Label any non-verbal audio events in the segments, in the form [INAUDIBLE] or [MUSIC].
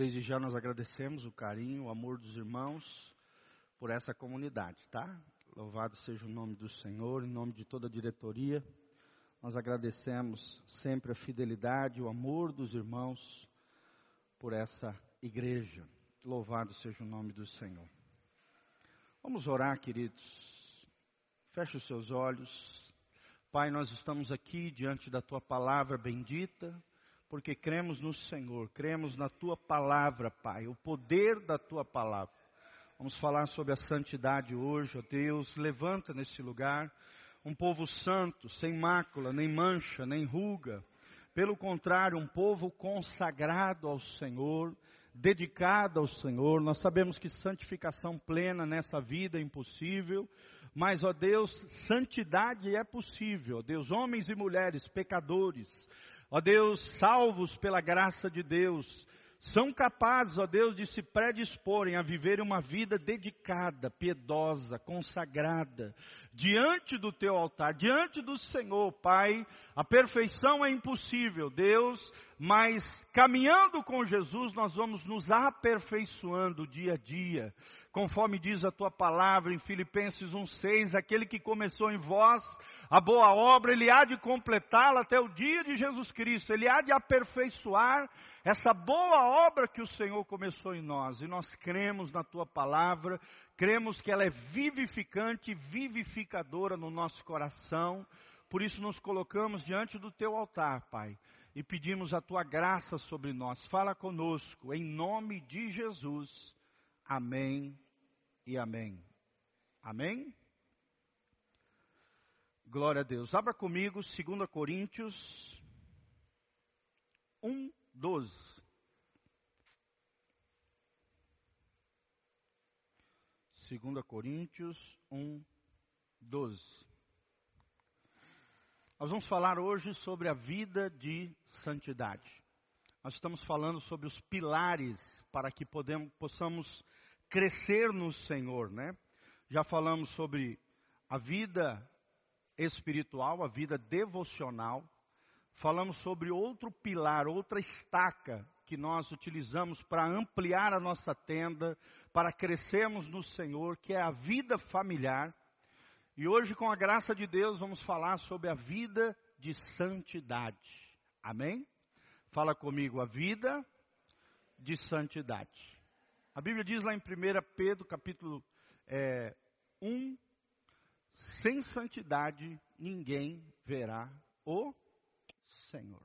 Desde já nós agradecemos o carinho, o amor dos irmãos por essa comunidade, tá? Louvado seja o nome do Senhor, em nome de toda a diretoria. Nós agradecemos sempre a fidelidade, o amor dos irmãos por essa igreja. Louvado seja o nome do Senhor. Vamos orar, queridos. Feche os seus olhos. Pai, nós estamos aqui diante da tua palavra bendita, porque cremos no Senhor, cremos na tua palavra, Pai, o poder da tua palavra. Vamos falar sobre a santidade hoje, ó Deus. Levanta nesse lugar um povo santo, sem mácula, nem mancha, nem ruga. Pelo contrário, um povo consagrado ao Senhor, dedicado ao Senhor. Nós sabemos que santificação plena nessa vida é impossível, mas, ó Deus, santidade é possível. Ó Deus, homens e mulheres, pecadores, ó Deus, salvos pela graça de Deus, são capazes, ó Deus, de se predisporem a viver uma vida dedicada, piedosa, consagrada, diante do teu altar, diante do Senhor, Pai. A perfeição é impossível, Deus, mas caminhando com Jesus, nós vamos nos aperfeiçoando dia a dia conforme diz a tua palavra em Filipenses 1,6, aquele que começou em vós a boa obra, ele há de completá-la até o dia de Jesus Cristo, ele há de aperfeiçoar essa boa obra que o Senhor começou em nós, e nós cremos na tua palavra, cremos que ela é vivificante, vivificadora no nosso coração, por isso nos colocamos diante do teu altar, Pai, e pedimos a tua graça sobre nós. Fala conosco, em nome de Jesus. Amém e amém. Amém? Glória a Deus. Abra comigo 2 Coríntios 1, 12. Segunda Coríntios 1, 12. Nós vamos falar hoje sobre a vida de santidade. Nós estamos falando sobre os pilares para que podemos, possamos crescer no Senhor, né? Já falamos sobre a vida espiritual, a vida devocional. Falamos sobre outro pilar, outra estaca que nós utilizamos para ampliar a nossa tenda, para crescermos no Senhor, que é a vida familiar. E hoje, com a graça de Deus, vamos falar sobre a vida de santidade. Amém? Fala comigo, a vida de santidade. A Bíblia diz lá em 1 Pedro, capítulo é, 1, sem santidade ninguém verá o Senhor.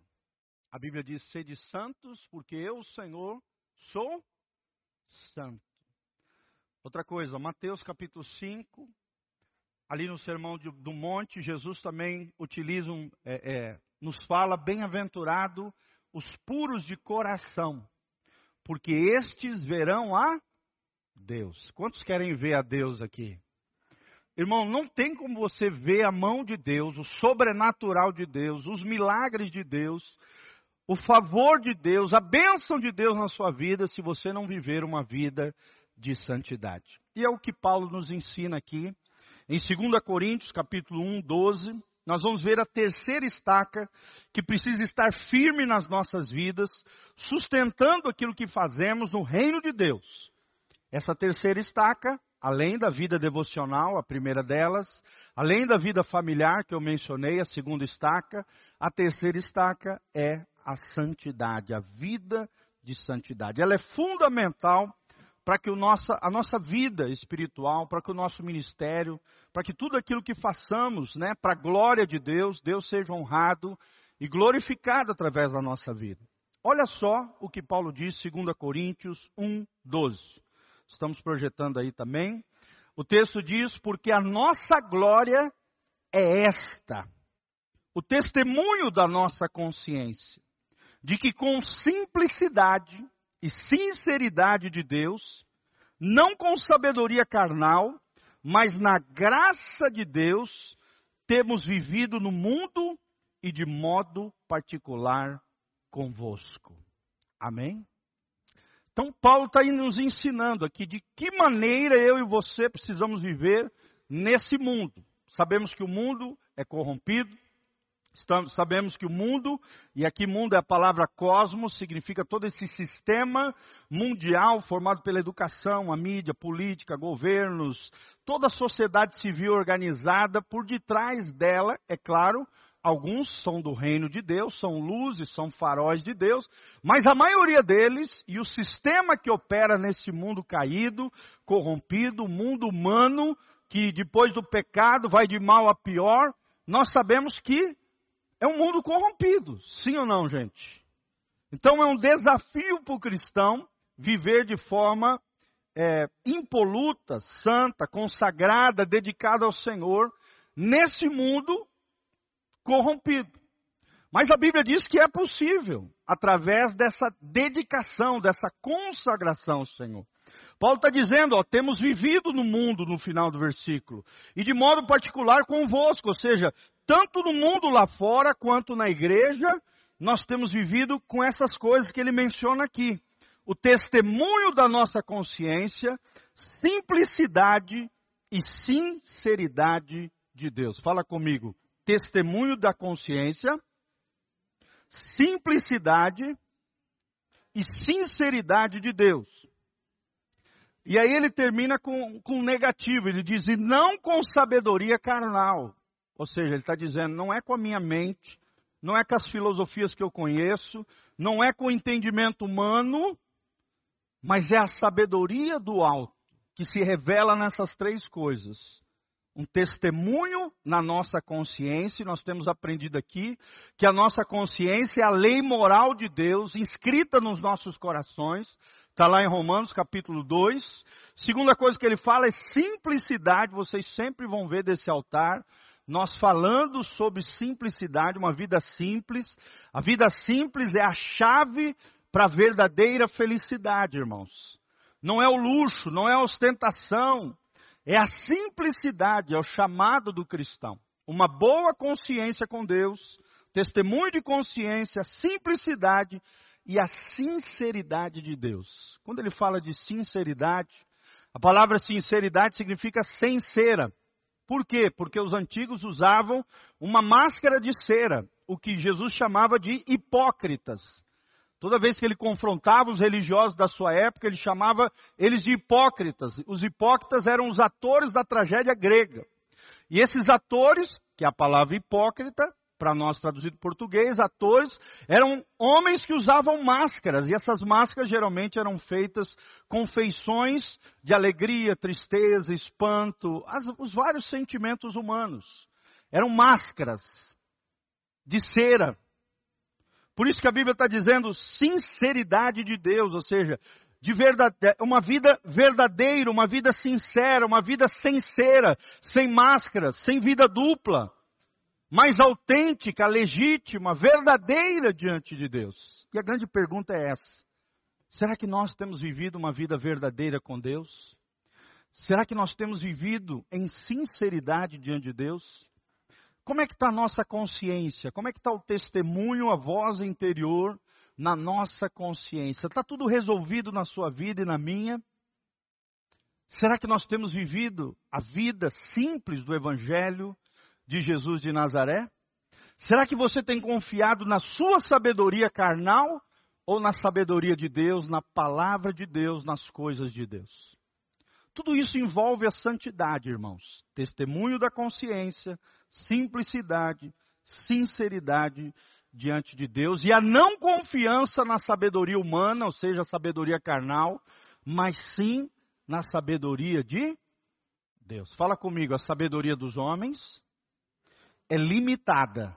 A Bíblia diz: sede santos, porque eu, Senhor, sou santo. Outra coisa, Mateus capítulo 5, ali no Sermão do Monte, Jesus também utiliza, um, é, é, nos fala, bem-aventurado os puros de coração, porque estes verão a Deus. Quantos querem ver a Deus aqui? Irmão, não tem como você ver a mão de Deus, o sobrenatural de Deus, os milagres de Deus, o favor de Deus, a bênção de Deus na sua vida, se você não viver uma vida de santidade. E é o que Paulo nos ensina aqui, em 2 Coríntios, capítulo 1, 12, nós vamos ver a terceira estaca que precisa estar firme nas nossas vidas, sustentando aquilo que fazemos no reino de Deus. Essa terceira estaca além da vida devocional, a primeira delas, além da vida familiar que eu mencionei, a segunda estaca, a terceira estaca é a santidade, a vida de santidade. Ela é fundamental para que nossa, a nossa vida espiritual, para que o nosso ministério, para que tudo aquilo que façamos, né, para a glória de Deus, Deus seja honrado e glorificado através da nossa vida. Olha só o que Paulo diz, 2 Coríntios 1, 12. Estamos projetando aí também. O texto diz: Porque a nossa glória é esta, o testemunho da nossa consciência, de que com simplicidade e sinceridade de Deus, não com sabedoria carnal, mas na graça de Deus, temos vivido no mundo e de modo particular convosco. Amém? Então, Paulo está nos ensinando aqui de que maneira eu e você precisamos viver nesse mundo. Sabemos que o mundo é corrompido, Estamos, sabemos que o mundo, e aqui mundo é a palavra cosmos, significa todo esse sistema mundial formado pela educação, a mídia, política, governos, toda a sociedade civil organizada, por detrás dela, é claro, alguns são do reino de Deus, são luzes, são faróis de Deus, mas a maioria deles, e o sistema que opera nesse mundo caído, corrompido, mundo humano, que depois do pecado vai de mal a pior, nós sabemos que é um mundo corrompido, sim ou não, gente? Então é um desafio para o cristão viver de forma é, impoluta, santa, consagrada, dedicada ao Senhor, nesse mundo corrompido. Mas a Bíblia diz que é possível, através dessa dedicação, dessa consagração ao Senhor. Paulo está dizendo, ó, temos vivido no mundo no final do versículo, e de modo particular convosco, ou seja, tanto no mundo lá fora quanto na igreja, nós temos vivido com essas coisas que ele menciona aqui. O testemunho da nossa consciência, simplicidade e sinceridade de Deus. Fala comigo. Testemunho da consciência, simplicidade e sinceridade de Deus. E aí ele termina com, com negativo, ele diz, e não com sabedoria carnal. Ou seja, ele está dizendo, não é com a minha mente, não é com as filosofias que eu conheço, não é com o entendimento humano, mas é a sabedoria do alto, que se revela nessas três coisas. Um testemunho na nossa consciência, nós temos aprendido aqui que a nossa consciência é a lei moral de Deus, inscrita nos nossos corações, Está lá em Romanos capítulo 2. Segunda coisa que ele fala é simplicidade. Vocês sempre vão ver desse altar. Nós falando sobre simplicidade, uma vida simples. A vida simples é a chave para a verdadeira felicidade, irmãos. Não é o luxo, não é a ostentação. É a simplicidade, é o chamado do cristão. Uma boa consciência com Deus, testemunho de consciência, simplicidade e a sinceridade de Deus. Quando ele fala de sinceridade, a palavra sinceridade significa sem cera. Por quê? Porque os antigos usavam uma máscara de cera, o que Jesus chamava de hipócritas. Toda vez que ele confrontava os religiosos da sua época, ele chamava eles de hipócritas. Os hipócritas eram os atores da tragédia grega. E esses atores, que é a palavra hipócrita, para nós traduzido português, atores, eram homens que usavam máscaras, e essas máscaras geralmente eram feitas com feições de alegria, tristeza, espanto, as, os vários sentimentos humanos. Eram máscaras de cera. Por isso que a Bíblia está dizendo sinceridade de Deus, ou seja, de verdade, uma vida verdadeira, uma vida sincera, uma vida sem cera, sem máscara, sem vida dupla mais autêntica, legítima, verdadeira diante de Deus. E a grande pergunta é essa: será que nós temos vivido uma vida verdadeira com Deus? Será que nós temos vivido em sinceridade diante de Deus? Como é que está a nossa consciência? Como é que está o testemunho, a voz interior na nossa consciência? Está tudo resolvido na sua vida e na minha? Será que nós temos vivido a vida simples do Evangelho, de Jesus de Nazaré? Será que você tem confiado na sua sabedoria carnal ou na sabedoria de Deus, na palavra de Deus, nas coisas de Deus? Tudo isso envolve a santidade, irmãos. Testemunho da consciência, simplicidade, sinceridade diante de Deus e a não confiança na sabedoria humana, ou seja, a sabedoria carnal, mas sim na sabedoria de Deus. Fala comigo, a sabedoria dos homens é limitada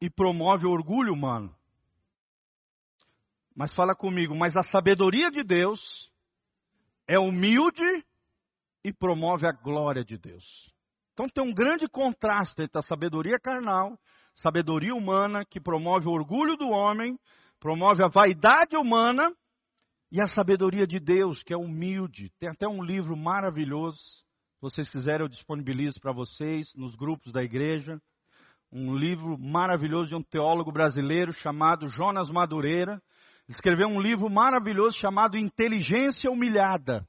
e promove o orgulho humano. Mas fala comigo, mas a sabedoria de Deus é humilde e promove a glória de Deus. Então tem um grande contraste entre a sabedoria carnal, sabedoria humana, que promove o orgulho do homem, promove a vaidade humana, e a sabedoria de Deus, que é humilde. Tem até um livro maravilhoso se vocês quiserem, eu disponibilizo para vocês nos grupos da igreja. Um livro maravilhoso de um teólogo brasileiro chamado Jonas Madureira. Escreveu um livro maravilhoso chamado Inteligência Humilhada.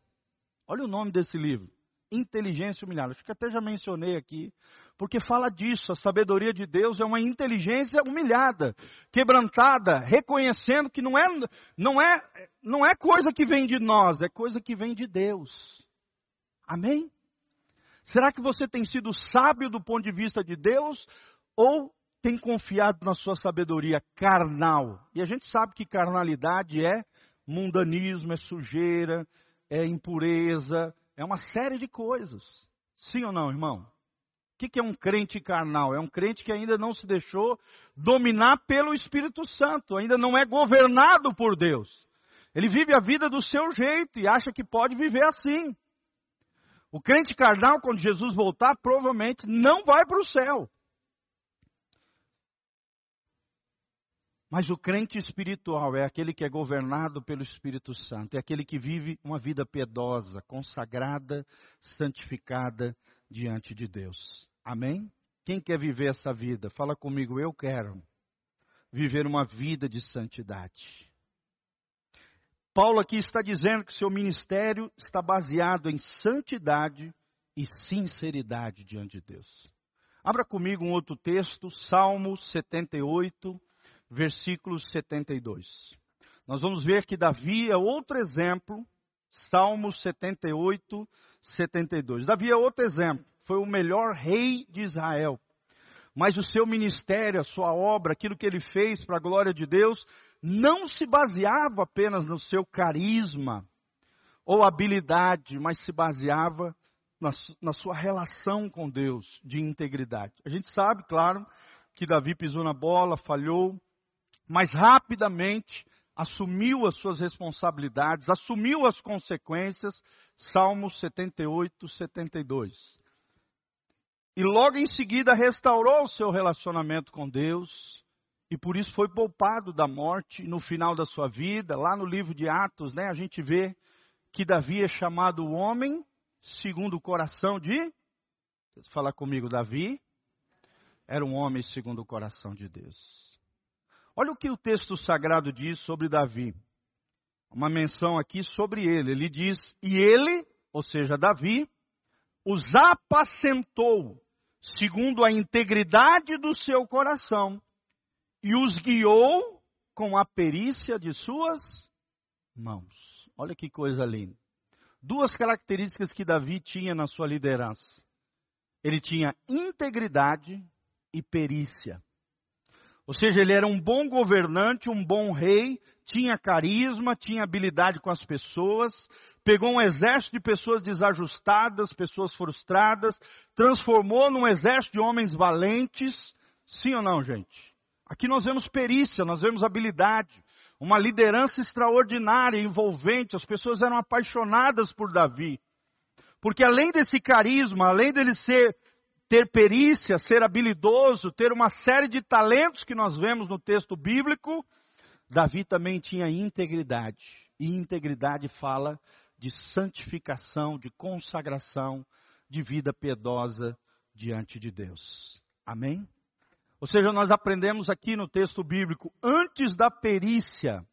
Olha o nome desse livro. inteligência humilhada. Acho que até já mencionei aqui, porque fala disso. A sabedoria de Deus é uma inteligência humilhada, quebrantada, reconhecendo que não é, não é, não é coisa que vem de nós, é coisa que vem de Deus. Amém? Será que você tem sido sábio do ponto de vista de Deus ou tem confiado na sua sabedoria carnal? E a gente sabe que carnalidade é mundanismo, é sujeira, é impureza, é uma série de coisas. Sim ou não, irmão? O que é um crente carnal? É um crente que ainda não se deixou dominar pelo Espírito Santo, ainda não é governado por Deus. Ele vive a vida do seu jeito e acha que pode viver assim. O crente carnal, quando Jesus voltar, provavelmente não vai para o céu. Mas o crente espiritual é aquele que é governado pelo Espírito Santo, é aquele que vive uma vida piedosa, consagrada, santificada diante de Deus. Amém? Quem quer viver essa vida? Fala comigo, eu quero viver uma vida de santidade. Paulo aqui está dizendo que seu ministério está baseado em santidade e sinceridade diante de Deus. Abra comigo um outro texto, Salmo 78, versículo 72. Nós vamos ver que Davi é outro exemplo, Salmo 78, 72. Davi é outro exemplo, foi o melhor rei de Israel. Mas o seu ministério, a sua obra, aquilo que ele fez para a glória de Deus, não se baseava apenas no seu carisma ou habilidade, mas se baseava na, na, sua relação com Deus de integridade. A gente sabe, claro, que Davi pisou na bola, falhou, mas rapidamente assumiu as suas responsabilidades, assumiu as consequências. Salmo 78, 72. E logo em seguida restaurou o seu relacionamento com Deus, e por isso foi poupado da morte no final da sua vida. Lá no livro de Atos, né, a gente vê que Davi é chamado o homem segundo o coração de. Falar comigo, Davi era um homem segundo o coração de Deus. Olha o que o texto sagrado diz sobre Davi. Uma menção aqui sobre ele. Ele diz: E ele, ou seja, Davi, os apacentou segundo a integridade do seu coração e os guiou com a perícia de suas mãos. Olha que coisa linda. Duas características que Davi tinha na sua liderança. Ele tinha integridade e perícia. Ou seja, ele era um bom governante, um bom rei, tinha carisma, tinha habilidade com as pessoas, pegou um exército de pessoas desajustadas, pessoas frustradas, transformou num exército de homens valentes. Sim ou não, gente? Aqui nós vemos perícia, nós vemos habilidade, uma liderança extraordinária, envolvente. As pessoas eram apaixonadas por Davi. Porque além desse carisma, além dele ser ter perícia, ser habilidoso, ter uma série de talentos que nós vemos no texto bíblico, Davi também tinha integridade. E integridade fala de santificação, de consagração, de vida piedosa diante de Deus. Amém? Ou seja, nós aprendemos aqui no texto bíblico, antes da perícia,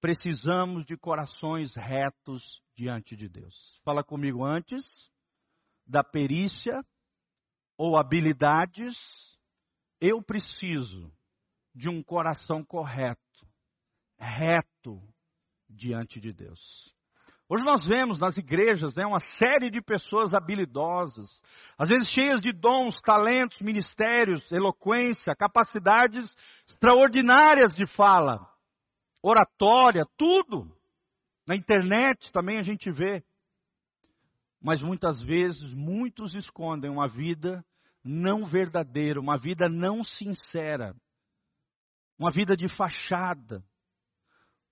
precisamos de corações retos diante de Deus. Fala comigo, antes da perícia ou habilidades, eu preciso de um coração correto, reto diante de Deus. Hoje nós vemos nas igrejas né, uma série de pessoas habilidosas, às vezes cheias de dons, talentos, ministérios, eloquência, capacidades extraordinárias de fala, oratória, tudo. Na internet também a gente vê. Mas muitas vezes muitos escondem uma vida não verdadeira, uma vida não sincera, uma vida de fachada,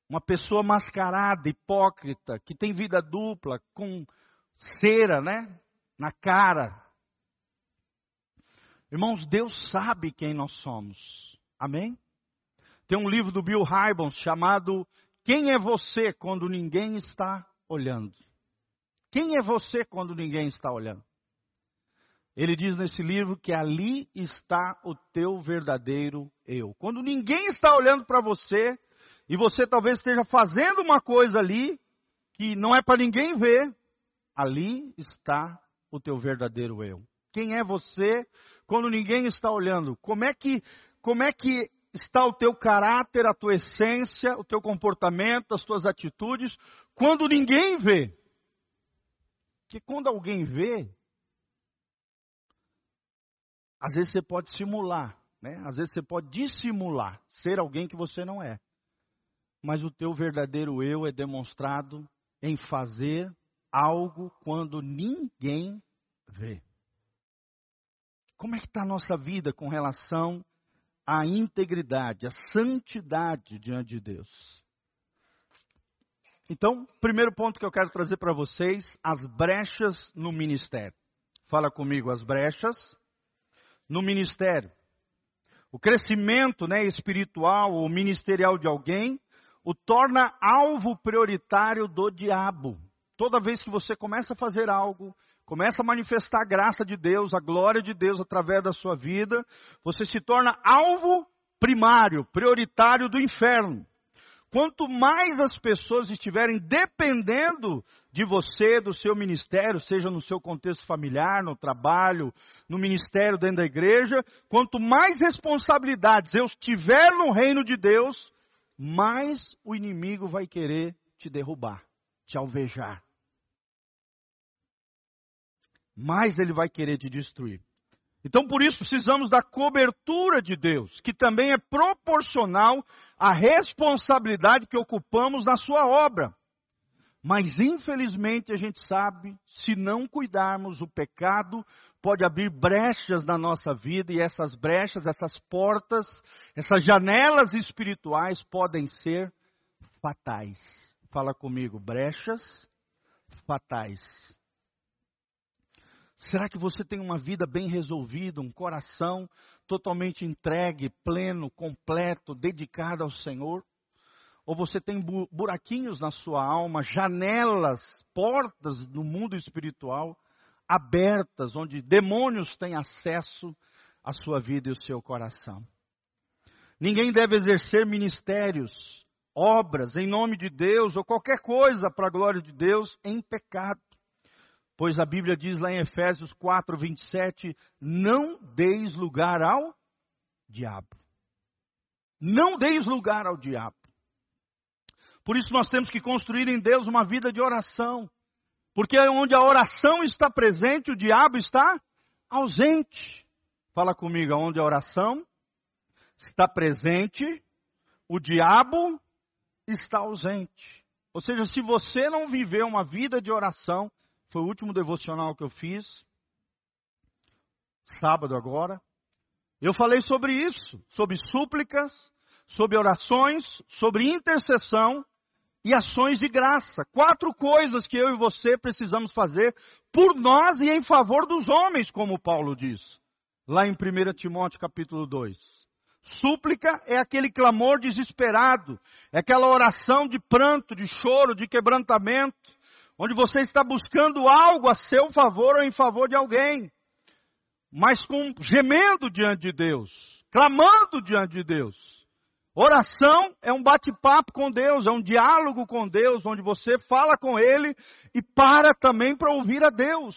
uma pessoa mascarada, hipócrita, que tem vida dupla, com cera, né? Na cara. Irmãos, Deus sabe quem nós somos. Amém? Tem um livro do Bill Hybels chamado Quem é você quando ninguém está olhando? Quem é você quando ninguém está olhando? Ele diz nesse livro que ali está o teu verdadeiro eu. Quando ninguém está olhando para você, e você talvez esteja fazendo uma coisa ali que não é para ninguém ver. Ali está o teu verdadeiro eu? Quem é você quando ninguém está olhando? Como é que, como é que está o teu caráter, a tua essência, o teu comportamento, as tuas atitudes, quando ninguém vê? Porque quando alguém vê, às vezes você pode simular, né? Às vezes você pode dissimular ser alguém que você não é. Mas o teu verdadeiro eu é demonstrado em fazer algo quando ninguém vê. Como é que está a nossa vida com relação à integridade, à santidade diante de Deus? Então, primeiro ponto que eu quero trazer para vocês, as brechas no ministério. Fala comigo, as brechas no ministério. O crescimento né, espiritual ou ministerial de alguém o torna alvo prioritário do diabo. Toda vez que você começa a fazer algo, começa a manifestar a graça de Deus, a glória de Deus através da sua vida, você se torna alvo primário, prioritário do inferno. Quanto mais as pessoas estiverem dependendo de você, do seu ministério, seja no seu contexto familiar, no trabalho, no ministério dentro da igreja, quanto mais responsabilidades eu tiver no reino de Deus, mais o inimigo vai querer te derrubar, te alvejar mais ele vai querer te destruir. Então, por isso, precisamos da cobertura de Deus, que também é proporcional à responsabilidade que ocupamos na sua obra. Mas, infelizmente, a gente sabe, se não cuidarmos, o pecado pode abrir brechas na nossa vida, e essas brechas, essas portas, essas janelas espirituais podem ser fatais. Fala comigo, brechas fatais. Será que você tem uma vida bem resolvida, um coração totalmente entregue, pleno, completo, dedicado ao Senhor? Ou você tem buraquinhos na sua alma, janelas, portas no mundo espiritual abertas, onde demônios têm acesso à sua vida e ao seu coração? Ninguém deve exercer ministérios, obras em nome de Deus ou qualquer coisa para a glória de Deus em pecado. Pois a Bíblia diz lá em Efésios 4, 27, não deis lugar ao diabo. Não deis lugar ao diabo. Por isso nós temos que construir em Deus uma vida de oração. Porque onde a oração está presente, o diabo está ausente. Fala comigo, onde a oração está presente, o diabo está ausente. Ou seja, se você não viver uma vida de oração, foi o último devocional que eu fiz, sábado agora. Eu falei sobre isso, sobre súplicas, sobre orações, sobre intercessão e ações de graça. Quatro coisas que eu e você precisamos fazer por nós e em favor dos homens, como Paulo diz, lá em 1 Timóteo capítulo 2. Súplica é aquele clamor desesperado, é aquela oração de pranto, de choro, de quebrantamento onde você está buscando algo a seu favor ou em favor de alguém, mas com gemendo diante de Deus, clamando diante de Deus. Oração é um bate-papo com Deus, é um diálogo com Deus, onde você fala com Ele e para também para ouvir a Deus.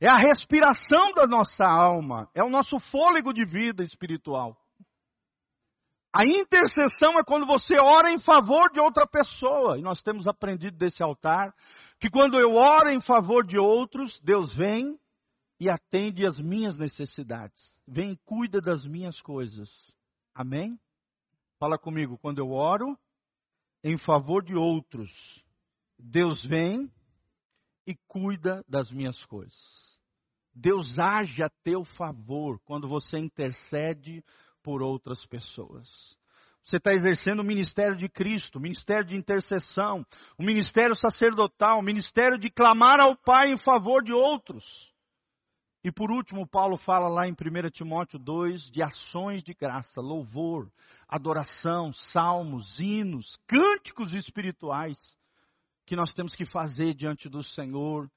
É a respiração da nossa alma, é o nosso fôlego de vida espiritual. A intercessão é quando você ora em favor de outra pessoa. E nós temos aprendido desse altar que quando eu oro em favor de outros, Deus vem e atende as minhas necessidades. Vem e cuida das minhas coisas. Amém? Fala comigo, quando eu oro em favor de outros, Deus vem e cuida das minhas coisas. Deus age a teu favor quando você intercede por outras pessoas. Você está exercendo o ministério de Cristo, o ministério de intercessão, o ministério sacerdotal, o ministério de clamar ao Pai em favor de outros. E por último, Paulo fala lá em 1 Timóteo 2 de ações de graça, louvor, adoração, salmos, hinos, cânticos espirituais que nós temos que fazer diante do Senhor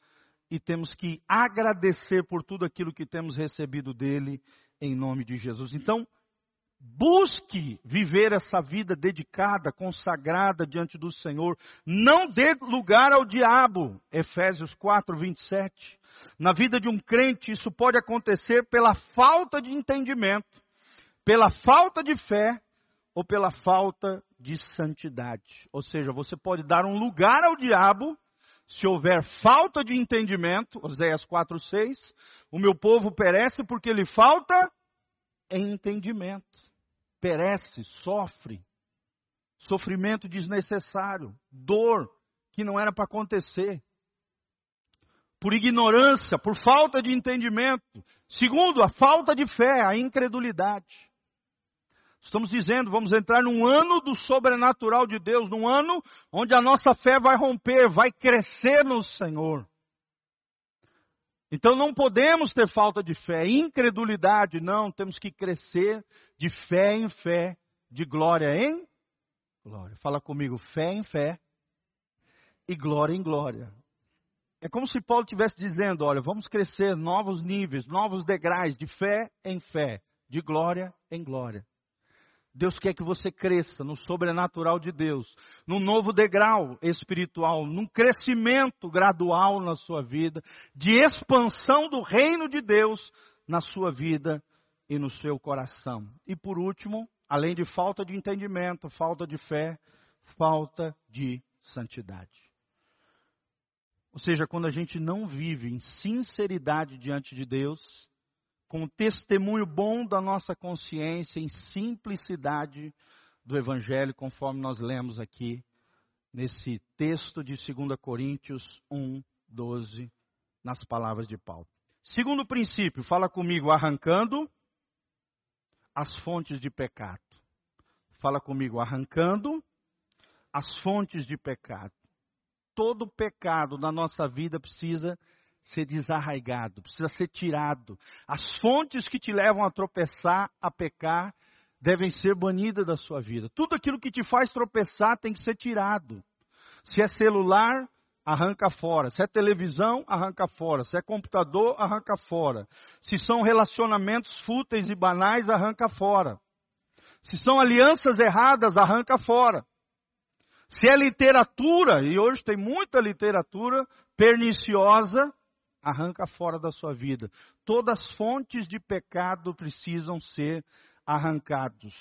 e temos que agradecer por tudo aquilo que temos recebido dele em nome de Jesus. Então, Busque viver essa vida dedicada, consagrada diante do Senhor. Não dê lugar ao diabo. Efésios 4, 27. Na vida de um crente, isso pode acontecer pela falta de entendimento, pela falta de fé ou pela falta de santidade. Ou seja, você pode dar um lugar ao diabo se houver falta de entendimento, Oséias 4, 6, o meu povo perece porque lhe falta entendimento perece, sofre, sofrimento desnecessário, dor que não era para acontecer, por ignorância, por falta de entendimento. Segundo, a falta de fé, a incredulidade. Estamos dizendo, vamos entrar num ano do sobrenatural de Deus, num ano onde a nossa fé vai romper, vai crescer no Senhor. Então não podemos ter falta de fé, incredulidade, não, temos que crescer de fé em fé, de glória em glória. Fala comigo, fé em fé e glória em glória. É como se Paulo estivesse dizendo: olha, vamos crescer novos níveis, novos degraus de fé em fé, de glória em glória. Deus quer que você cresça no sobrenatural de Deus, num novo degrau espiritual, num crescimento gradual na sua vida, de expansão do reino de Deus na sua vida e no seu coração. E por último, além de falta de entendimento, falta de fé, falta de santidade. Ou seja, quando a gente não vive em sinceridade diante de Deus, com o testemunho bom da nossa consciência, em simplicidade do Evangelho, conforme nós lemos aqui nesse texto de 2 Coríntios 1, 12, nas palavras de Paulo. Segundo princípio, fala comigo, arrancando as fontes de pecado. Fala comigo, arrancando as fontes de pecado. Todo pecado na nossa vida precisa ser desarraigado, precisa ser tirado. As fontes que te levam a tropeçar, a pecar, devem ser banidas da sua vida. Tudo aquilo que te faz tropeçar tem que ser tirado. Se é celular, arranca fora. Se é televisão, arranca fora. Se é computador, arranca fora. Se são relacionamentos fúteis e banais, arranca fora. Se são alianças erradas, arranca fora. Se é literatura, e hoje tem muita literatura perniciosa, arranca fora da sua vida. Todas as fontes de pecado precisam ser arrancados.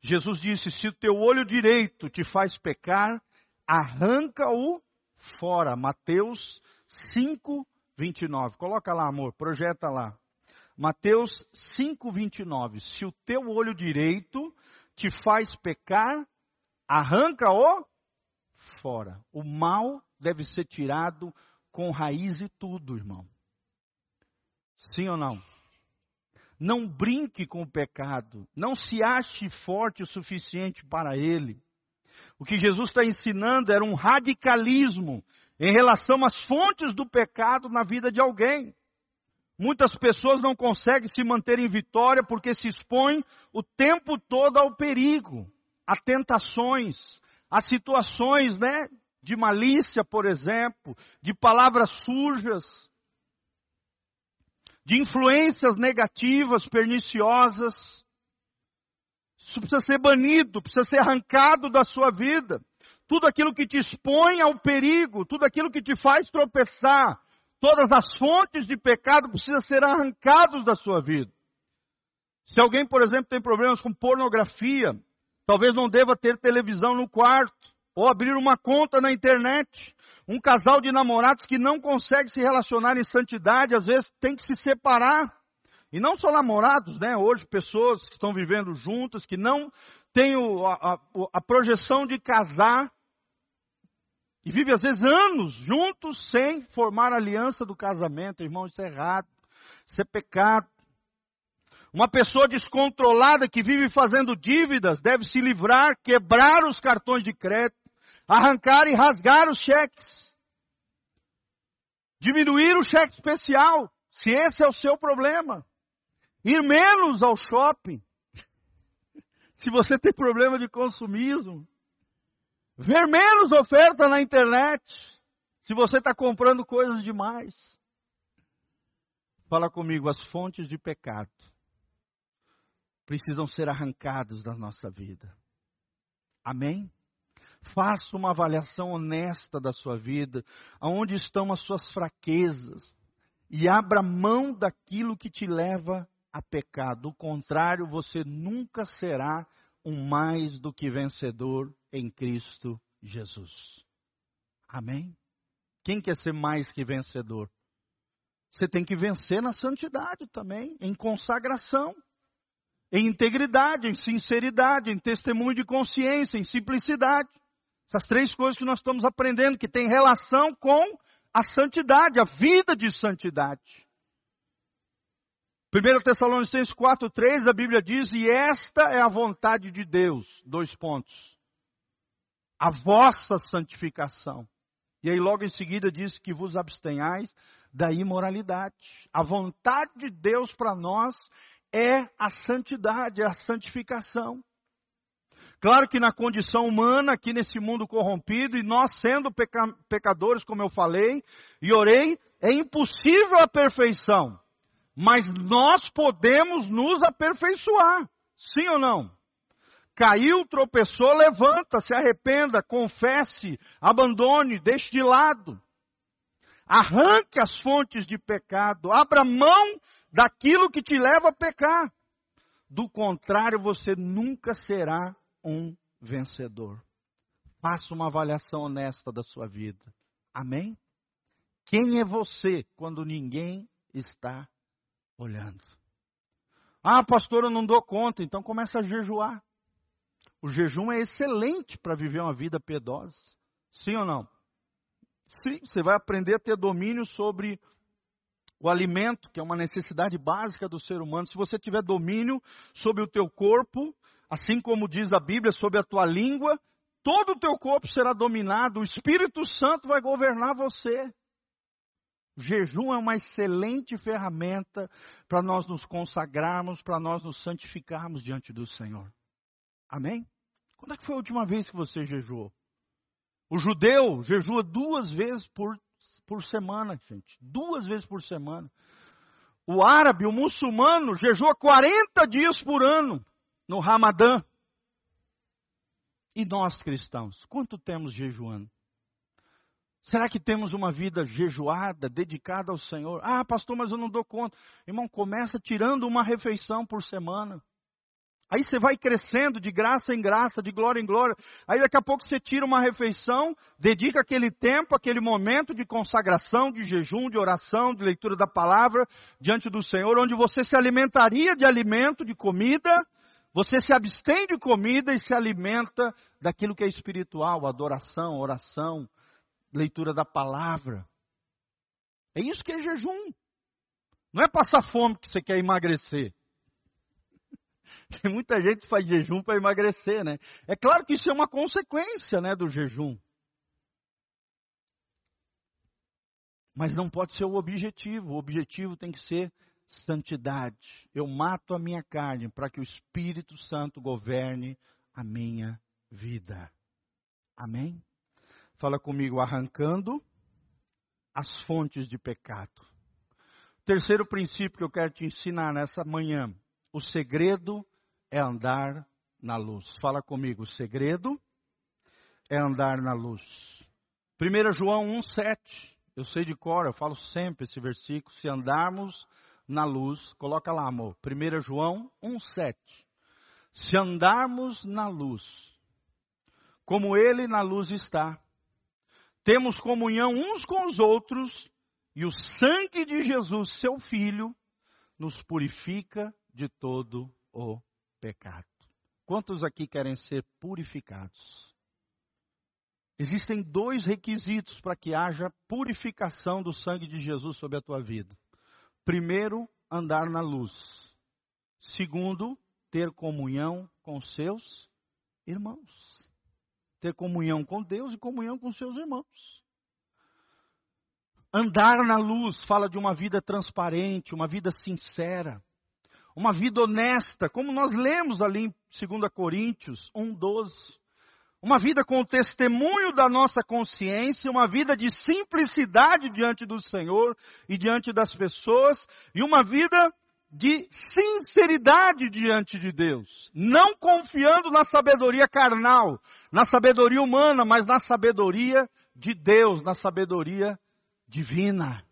Jesus disse: se o teu olho direito te faz pecar, arranca-o fora. Mateus 5, 29. Coloca lá, amor, projeta lá. Mateus 5, 29. Se o teu olho direito te faz pecar, arranca-o fora. O mal deve ser tirado com raiz e tudo, irmão. Sim ou não? Não brinque com o pecado. Não se ache forte o suficiente para ele. O que Jesus está ensinando era um radicalismo em relação às fontes do pecado na vida de alguém. Muitas pessoas não conseguem se manter em vitória porque se expõem o tempo todo ao perigo, a tentações, a situações, né, de malícia, por exemplo, de palavras sujas, de influências negativas, perniciosas. Isso precisa ser banido, precisa ser arrancado da sua vida. Tudo aquilo que te expõe ao perigo, tudo aquilo que te faz tropeçar, todas as fontes de pecado precisam ser arrancados da sua vida. Se alguém, por exemplo, tem problemas com pornografia, talvez não deva ter televisão no quarto ou abrir uma conta na internet. Um casal de namorados que não consegue se relacionar em santidade, às vezes tem que se separar. E não só namorados, né? Hoje pessoas que estão vivendo juntas, que não têm a, a, a projeção de casar. E vive às vezes anos juntos sem formar aliança do casamento. Irmão, isso é errado. Isso é pecado. Uma pessoa descontrolada que vive fazendo dívidas deve se livrar, quebrar os cartões de crédito, arrancar e rasgar os cheques. Diminuir o cheque especial, se esse é o seu problema. Ir menos ao shopping, [LAUGHS] se você tem problema de consumismo. Ver menos oferta na internet, se você está comprando coisas demais. Fala comigo, as fontes de pecado precisam ser arrancados da nossa vida. Amém? Faça uma avaliação honesta da sua vida, aonde estão as suas fraquezas, e abra mão daquilo que te leva a pecar. Do contrário, você nunca será um mais do que vencedor em Cristo Jesus. Amém? Quem quer ser mais que vencedor? Você tem que vencer na santidade também, em consagração, em integridade, em sinceridade, em testemunho de consciência, em simplicidade. Essas três coisas que nós estamos aprendendo, que têm relação com a santidade, a vida de santidade. 1 Tessalonicenses 4,3, a Bíblia diz: E esta é a vontade de Deus. Dois pontos. A vossa santificação. E aí, logo em seguida, diz que vos abstenhais da imoralidade. A vontade de Deus para nós é a santidade, é a santificação. Claro que na condição humana, aqui nesse mundo corrompido, e nós sendo peca pecadores, como eu falei e orei, é impossível a perfeição. Mas nós podemos nos aperfeiçoar. Sim ou não? Caiu, tropeçou, levanta, se arrependa, confesse, abandone, deixe de lado. Arranque as fontes de pecado, abra mão daquilo que te leva a pecar. Do contrário, você nunca será um vencedor. Faça uma avaliação honesta da sua vida. Amém? Quem é você quando ninguém está olhando? Ah, pastor, eu não dou conta, então começa a jejuar. O jejum é excelente para viver uma vida piedosa. Sim ou não? Sim, você vai aprender a ter domínio sobre o alimento, que é uma necessidade básica do ser humano. Se você tiver domínio sobre o teu corpo, assim como diz a Bíblia sobre a tua língua, todo o teu corpo será dominado, o Espírito Santo vai governar você. O jejum é uma excelente ferramenta para nós nos consagrarmos, para nós nos santificarmos diante do Senhor. Amém? Quando é que foi a última vez que você jejuou? O judeu jejua duas vezes por, por semana, gente. Duas vezes por semana. O árabe, o muçulmano, jejua 40 dias por ano no Ramadã. E nós cristãos, quanto temos jejuando? Será que temos uma vida jejuada, dedicada ao Senhor? Ah, pastor, mas eu não dou conta. Irmão, começa tirando uma refeição por semana. Aí você vai crescendo de graça em graça, de glória em glória. Aí daqui a pouco você tira uma refeição, dedica aquele tempo, aquele momento de consagração, de jejum, de oração, de leitura da palavra diante do Senhor, onde você se alimentaria de alimento, de comida, você se abstém de comida e se alimenta daquilo que é espiritual, adoração, oração, leitura da palavra. É isso que é jejum. Não é passar fome que você quer emagrecer. [LAUGHS] Tem muita gente que faz jejum para emagrecer, né? É claro que isso é uma consequência, né, do jejum. Mas não pode ser o objetivo. O objetivo tem que ser santidade. Eu mato a minha carne para que o Espírito Santo governe a minha vida. Amém? Fala comigo, arrancando as fontes de pecado. Terceiro princípio que eu quero te ensinar nessa manhã: o segredo é andar na luz. Fala comigo, o segredo é andar na luz. 1 João 1,7. Eu sei de cor, eu falo sempre esse versículo. Se andarmos na luz, coloca lá, amor. 1 João 1,7. Se andarmos na luz, como Ele na luz está, temos comunhão uns com os outros, e o sangue de Jesus, seu Filho, nos purifica de todo o pecado. Quantos aqui querem ser purificados? Existem dois requisitos para que haja purificação do sangue de Jesus sobre a tua vida. Primeiro, andar na luz. Segundo, ter comunhão com seus irmãos. Ter comunhão com Deus e comunhão com seus irmãos. Andar na luz fala de uma vida transparente, uma vida sincera, uma vida honesta, como nós lemos ali em 2 Coríntios 1,12 uma vida com o testemunho da nossa consciência, uma vida de simplicidade diante do Senhor e diante das pessoas, e uma vida de sinceridade diante de Deus, não confiando na sabedoria carnal, na sabedoria humana, mas na sabedoria de Deus, na sabedoria divina.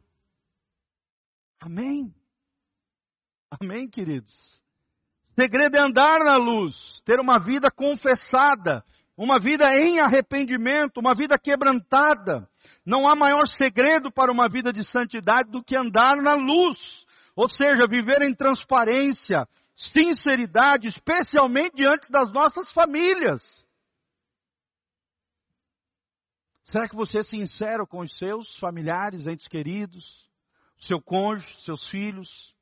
Amém? Amém, queridos? O segredo é andar na luz, ter uma vida confessada, uma vida em arrependimento, uma vida quebrantada. Não há maior segredo para uma vida de santidade do que andar na luz, ou seja, viver em transparência, sinceridade, especialmente diante das nossas famílias. Será que você é sincero com os seus familiares, entes queridos, seu cônjuge, seus filhos?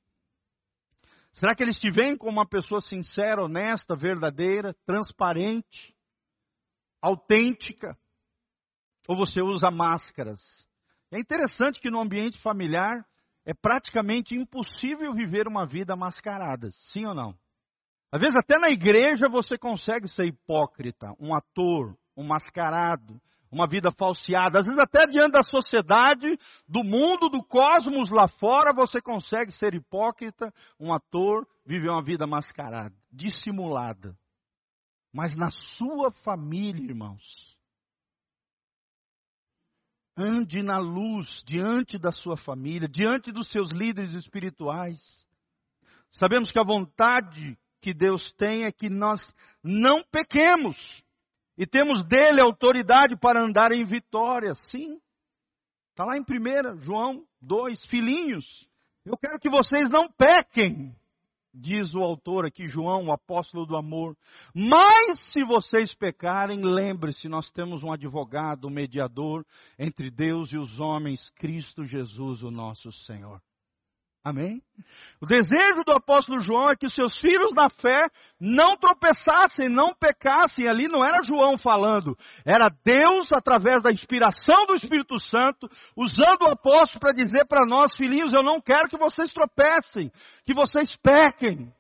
Será que eles te veem como uma pessoa sincera, honesta, verdadeira, transparente, autêntica? Ou você usa máscaras? É interessante que no ambiente familiar é praticamente impossível viver uma vida mascarada, sim ou não? Às vezes até na igreja você consegue ser hipócrita, um ator, um mascarado, uma vida falseada. Às vezes, até diante da sociedade, do mundo, do cosmos lá fora, você consegue ser hipócrita, um ator, viver uma vida mascarada, dissimulada. Mas na sua família, irmãos, ande na luz diante da sua família, diante dos seus líderes espirituais. Sabemos que a vontade que Deus tem é que nós não pequemos. E temos dele autoridade para andar em vitória, sim. Está lá em 1 João 2, filhinhos. Eu quero que vocês não pequem, diz o autor aqui, João, o apóstolo do amor. Mas se vocês pecarem, lembre-se, nós temos um advogado, um mediador entre Deus e os homens, Cristo Jesus, o nosso Senhor. Amém? O desejo do apóstolo João é que seus filhos na fé não tropeçassem, não pecassem. Ali não era João falando, era Deus, através da inspiração do Espírito Santo, usando o apóstolo para dizer para nós, filhinhos, eu não quero que vocês tropecem, que vocês pequem.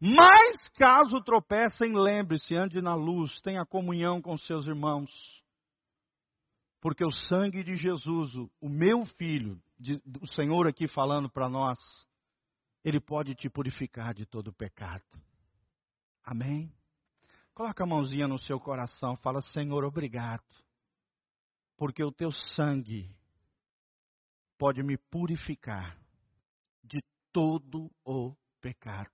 Mas caso tropecem, lembre-se, ande na luz, tenha comunhão com seus irmãos. Porque o sangue de Jesus, o meu filho, o Senhor aqui falando para nós, Ele pode te purificar de todo pecado. Amém? Coloca a mãozinha no seu coração, fala, Senhor, obrigado, porque o teu sangue pode me purificar de todo o pecado.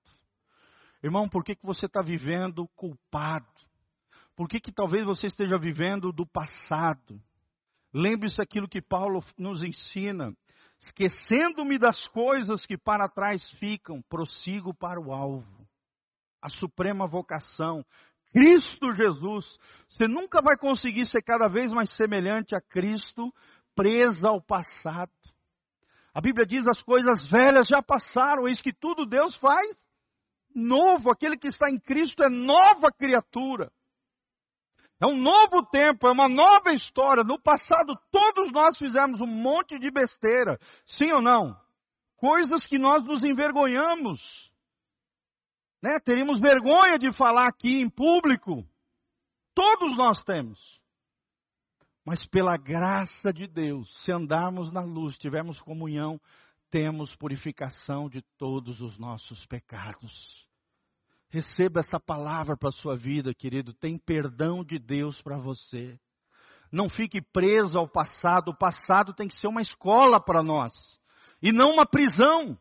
Irmão, por que, que você está vivendo culpado? Por que, que talvez você esteja vivendo do passado? Lembre-se aquilo que Paulo nos ensina esquecendo-me das coisas que para trás ficam, prossigo para o alvo. A suprema vocação, Cristo Jesus. Você nunca vai conseguir ser cada vez mais semelhante a Cristo, presa ao passado. A Bíblia diz: as coisas velhas já passaram, eis que tudo Deus faz novo. Aquele que está em Cristo é nova criatura. É um novo tempo, é uma nova história. No passado, todos nós fizemos um monte de besteira. Sim ou não? Coisas que nós nos envergonhamos. Né? Teríamos vergonha de falar aqui em público. Todos nós temos. Mas pela graça de Deus, se andarmos na luz, tivermos comunhão, temos purificação de todos os nossos pecados. Receba essa palavra para a sua vida, querido. Tem perdão de Deus para você. Não fique preso ao passado. O passado tem que ser uma escola para nós e não uma prisão.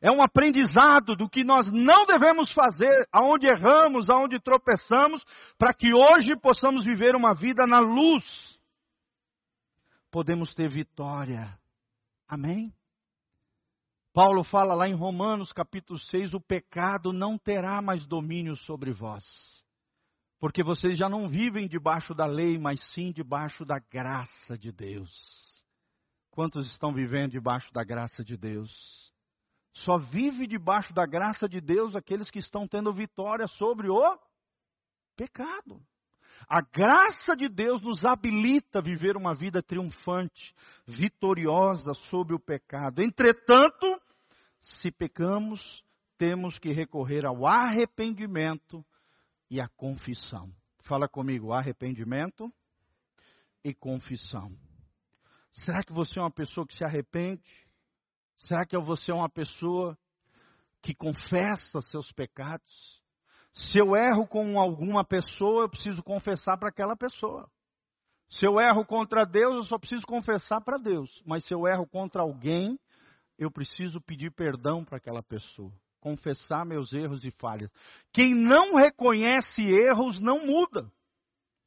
É um aprendizado do que nós não devemos fazer, aonde erramos, aonde tropeçamos, para que hoje possamos viver uma vida na luz. Podemos ter vitória. Amém? Paulo fala lá em Romanos capítulo 6: o pecado não terá mais domínio sobre vós, porque vocês já não vivem debaixo da lei, mas sim debaixo da graça de Deus. Quantos estão vivendo debaixo da graça de Deus? Só vive debaixo da graça de Deus aqueles que estão tendo vitória sobre o pecado. A graça de Deus nos habilita a viver uma vida triunfante, vitoriosa sobre o pecado. Entretanto, se pecamos, temos que recorrer ao arrependimento e à confissão. Fala comigo, arrependimento e confissão. Será que você é uma pessoa que se arrepende? Será que você é uma pessoa que confessa seus pecados. Se eu erro com alguma pessoa, eu preciso confessar para aquela pessoa. Se eu erro contra Deus, eu só preciso confessar para Deus. Mas se eu erro contra alguém, eu preciso pedir perdão para aquela pessoa. Confessar meus erros e falhas. Quem não reconhece erros não muda.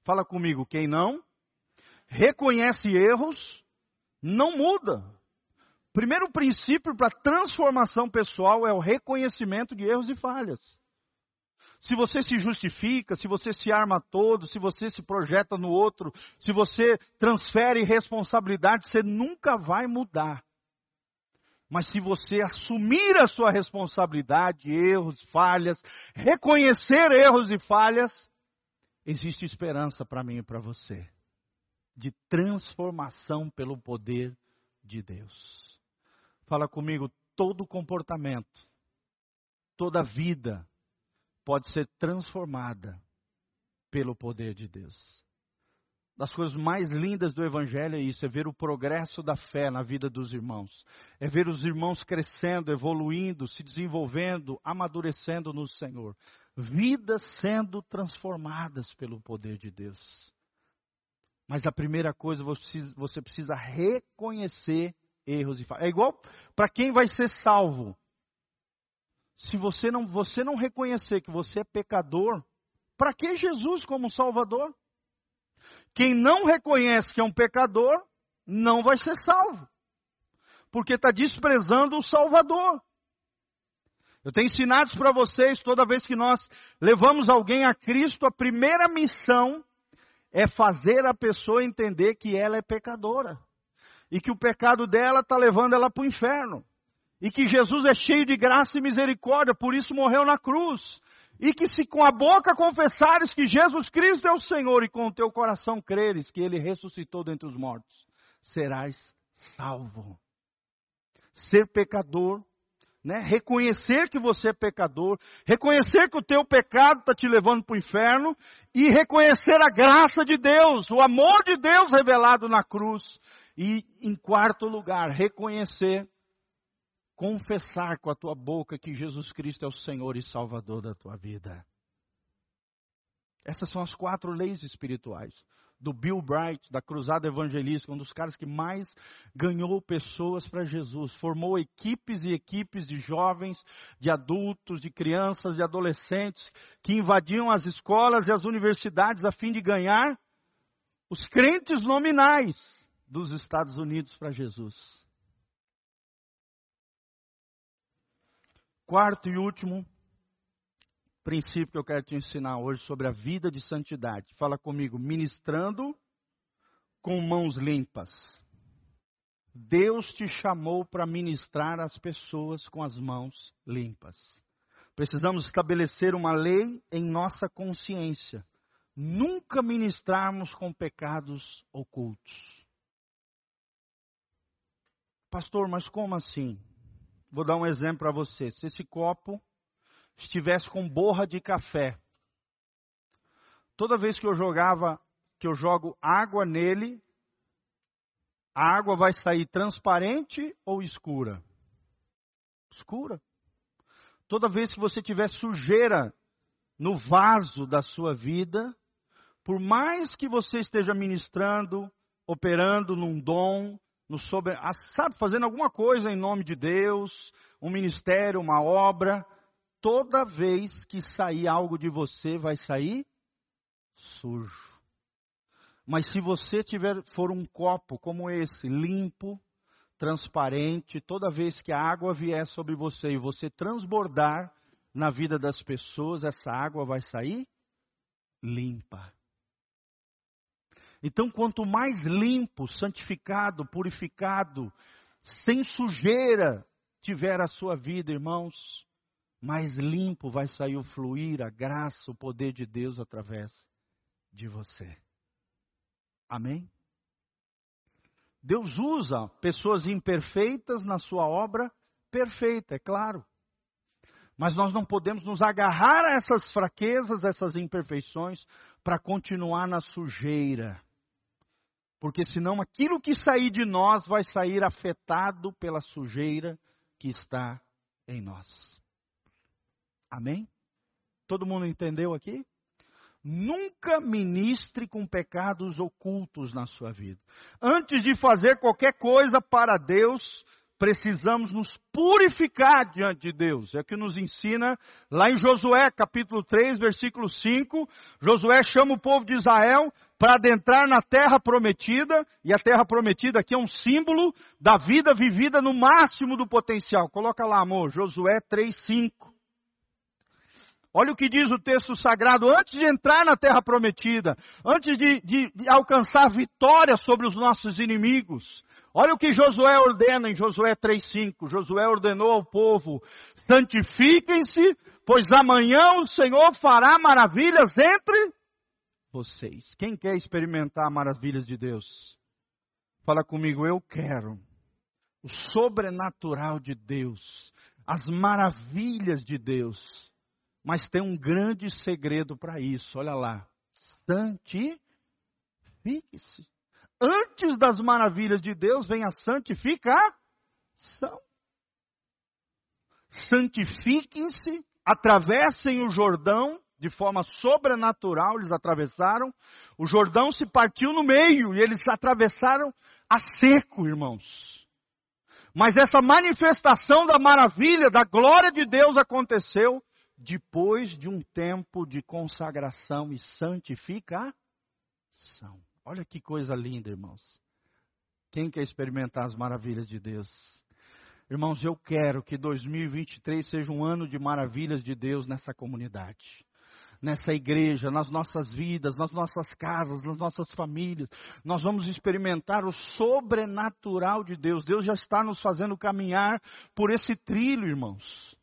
Fala comigo, quem não reconhece erros não muda. Primeiro princípio para transformação pessoal é o reconhecimento de erros e falhas. Se você se justifica, se você se arma todo, se você se projeta no outro, se você transfere responsabilidade, você nunca vai mudar. Mas se você assumir a sua responsabilidade, erros, falhas, reconhecer erros e falhas, existe esperança para mim e para você de transformação pelo poder de Deus. Fala comigo, todo comportamento, toda vida pode ser transformada pelo poder de Deus. Das coisas mais lindas do Evangelho é isso: é ver o progresso da fé na vida dos irmãos, é ver os irmãos crescendo, evoluindo, se desenvolvendo, amadurecendo no Senhor, vidas sendo transformadas pelo poder de Deus. Mas a primeira coisa, você precisa, reconhecer erros e falhas. É igual para quem vai ser salvo. Se você não, você não reconhecer que você é pecador, para que Jesus como Salvador? Quem não reconhece que é um pecador, não vai ser salvo. Porque está desprezando o Salvador. Eu tenho ensinado para vocês, toda vez que nós levamos alguém a Cristo, a primeira missão é fazer a pessoa entender que ela é pecadora. E que o pecado dela está levando ela para o inferno. E que Jesus é cheio de graça e misericórdia, por isso morreu na cruz. E que se com a boca confessares que Jesus Cristo é o Senhor e com o teu coração creres que Ele ressuscitou dentre os mortos, serás salvo. Ser pecador né? Reconhecer que você é pecador, reconhecer que o teu pecado está te levando para o inferno e reconhecer a graça de Deus, o amor de Deus revelado na cruz. E, em quarto lugar, reconhecer, confessar com a tua boca que Jesus Cristo é o Senhor e Salvador da tua vida. Essas são as quatro leis espirituais do Bill Bright, da Cruzada Evangelística, um dos caras que mais ganhou pessoas para Jesus. Formou equipes e equipes de jovens, de adultos, de crianças, de adolescentes, que invadiam as escolas e as universidades a fim de ganhar os crentes nominais dos Estados Unidos para Jesus. Quarto e último, princípio que eu quero te ensinar hoje sobre a vida de santidade. Fala comigo, ministrando com mãos limpas. Deus te chamou para ministrar as pessoas com as mãos limpas. Precisamos estabelecer uma lei em nossa consciência. Nunca ministrarmos com pecados ocultos. Pastor, mas como assim? Vou dar um exemplo para você. Se esse copo estivesse com borra de café. Toda vez que eu jogava, que eu jogo água nele, a água vai sair transparente ou escura? Escura. Toda vez que você tiver sujeira no vaso da sua vida, por mais que você esteja ministrando, operando num dom, no sobre, sabe, fazendo alguma coisa em nome de Deus, um ministério, uma obra, toda vez que sair algo de você, vai sair sujo. Mas se você tiver for um copo como esse, limpo, transparente, toda vez que a água vier sobre você e você transbordar na vida das pessoas, essa água vai sair limpa. Então, quanto mais limpo, santificado, purificado, sem sujeira tiver a sua vida, irmãos, mais limpo vai sair o fluir, a graça, o poder de Deus através de você. Amém? Deus usa pessoas imperfeitas na sua obra perfeita, é claro. Mas nós não podemos nos agarrar a essas fraquezas, essas imperfeições, para continuar na sujeira. Porque senão aquilo que sair de nós vai sair afetado pela sujeira que está em nós. Amém? Todo mundo entendeu aqui? Nunca ministre com pecados ocultos na sua vida. Antes de fazer qualquer coisa para Deus, precisamos nos purificar diante de Deus. É o que nos ensina lá em Josué, capítulo 3, versículo 5. Josué chama o povo de Israel para adentrar na terra prometida, e a terra prometida aqui é um símbolo da vida vivida no máximo do potencial. Coloca lá, amor, Josué 3, 5. Olha o que diz o texto sagrado, antes de entrar na terra prometida, antes de, de, de alcançar vitória sobre os nossos inimigos, Olha o que Josué ordena em Josué 3,5. Josué ordenou ao povo: santifiquem-se, pois amanhã o Senhor fará maravilhas entre vocês. Quem quer experimentar maravilhas de Deus? Fala comigo, eu quero. O sobrenatural de Deus, as maravilhas de Deus. Mas tem um grande segredo para isso, olha lá. Santifique-se antes das maravilhas de Deus vem a santificação. Santifiquem-se, atravessem o Jordão de forma sobrenatural, eles atravessaram. O Jordão se partiu no meio e eles atravessaram a seco, irmãos. Mas essa manifestação da maravilha, da glória de Deus aconteceu depois de um tempo de consagração e santificação. Olha que coisa linda, irmãos. Quem quer experimentar as maravilhas de Deus? Irmãos, eu quero que 2023 seja um ano de maravilhas de Deus nessa comunidade, nessa igreja, nas nossas vidas, nas nossas casas, nas nossas famílias. Nós vamos experimentar o sobrenatural de Deus. Deus já está nos fazendo caminhar por esse trilho, irmãos.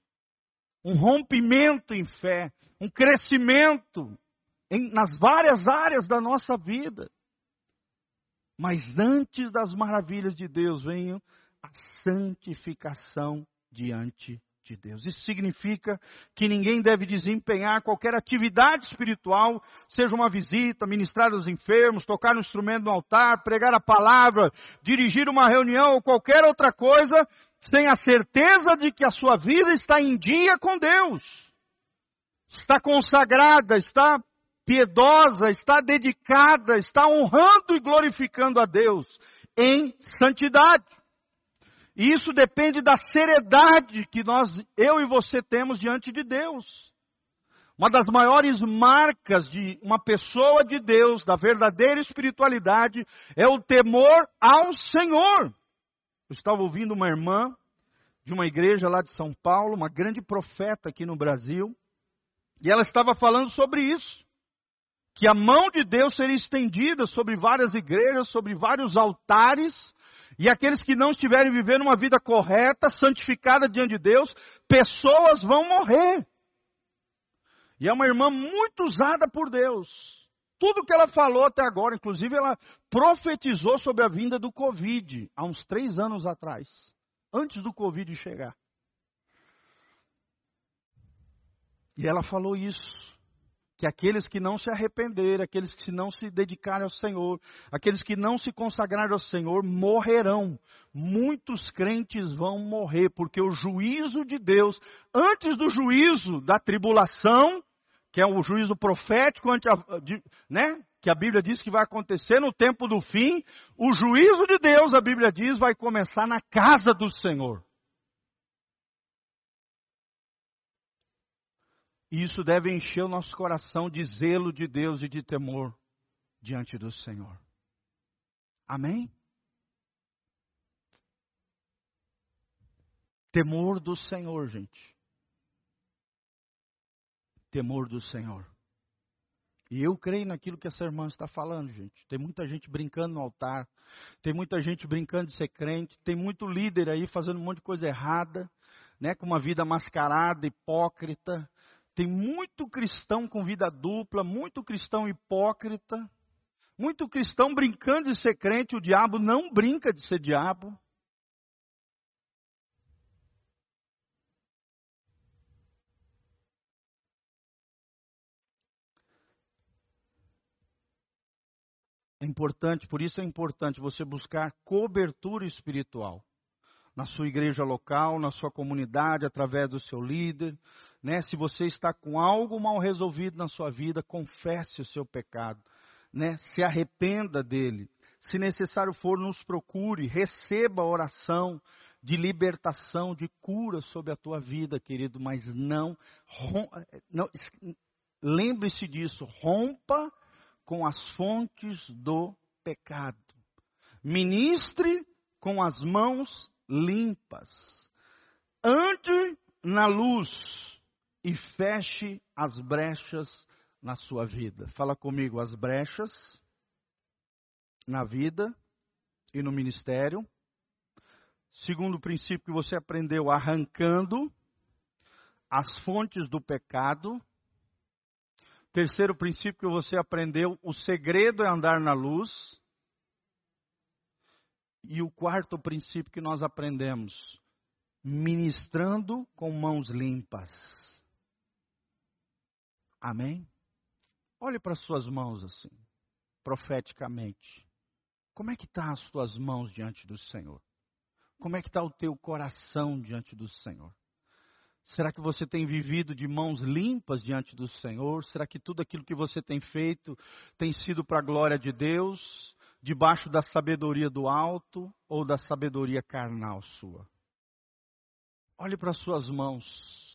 Um rompimento em fé, um crescimento em, nas várias áreas da nossa vida. Mas antes das maravilhas de Deus vem a santificação diante de Deus. Isso significa que ninguém deve desempenhar qualquer atividade espiritual, seja uma visita, ministrar aos enfermos, tocar um instrumento no altar, pregar a palavra, dirigir uma reunião ou qualquer outra coisa, sem a certeza de que a sua vida está em dia com Deus. Está consagrada, está piedosa, está dedicada, está honrando e glorificando a Deus em santidade. E isso depende da seriedade que nós, eu e você temos diante de Deus. Uma das maiores marcas de uma pessoa de Deus, da verdadeira espiritualidade, é o temor ao Senhor. Eu estava ouvindo uma irmã de uma igreja lá de São Paulo, uma grande profeta aqui no Brasil, e ela estava falando sobre isso que a mão de Deus seria estendida sobre várias igrejas, sobre vários altares, e aqueles que não estiverem vivendo uma vida correta, santificada diante de Deus, pessoas vão morrer. E é uma irmã muito usada por Deus. Tudo que ela falou até agora, inclusive ela profetizou sobre a vinda do Covid, há uns três anos atrás, antes do Covid chegar. E ela falou isso que aqueles que não se arrependerem, aqueles que não se dedicarem ao Senhor, aqueles que não se consagrarem ao Senhor, morrerão. Muitos crentes vão morrer, porque o juízo de Deus, antes do juízo da tribulação, que é o juízo profético, né? que a Bíblia diz que vai acontecer no tempo do fim, o juízo de Deus, a Bíblia diz, vai começar na casa do Senhor. E isso deve encher o nosso coração de zelo de Deus e de temor diante do Senhor. Amém? Temor do Senhor, gente. Temor do Senhor. E eu creio naquilo que essa irmã está falando, gente. Tem muita gente brincando no altar, tem muita gente brincando de ser crente, tem muito líder aí fazendo um monte de coisa errada, né, com uma vida mascarada, hipócrita, tem muito cristão com vida dupla, muito cristão hipócrita, muito cristão brincando de ser crente, o diabo não brinca de ser diabo. É importante, por isso é importante você buscar cobertura espiritual na sua igreja local, na sua comunidade, através do seu líder, Né? Se você está com algo mal resolvido na sua vida, confesse o seu pecado. Né? Se arrependa dele. Se necessário for, nos procure, receba a oração de libertação, de cura sobre a tua vida, querido, mas não, não lembre-se disso, rompa com as fontes do pecado. Ministre com as mãos limpas. Ande na luz e feche as brechas na sua vida. Fala comigo, as brechas na vida e no ministério. Segundo princípio que você aprendeu, arrancando as fontes do pecado. Terceiro princípio que você aprendeu, o segredo é andar na luz. E o quarto princípio que nós aprendemos, ministrando com mãos limpas. Amém? Olhe para as suas mãos assim, profeticamente. Como é que estão tá as tuas mãos diante do Senhor? Como é que está o teu coração diante do Senhor? Será que você tem vivido de mãos limpas diante do Senhor? Será que tudo aquilo que você tem feito tem sido para a glória de Deus, debaixo da sabedoria do alto ou da sabedoria carnal sua? Olhe para as suas mãos.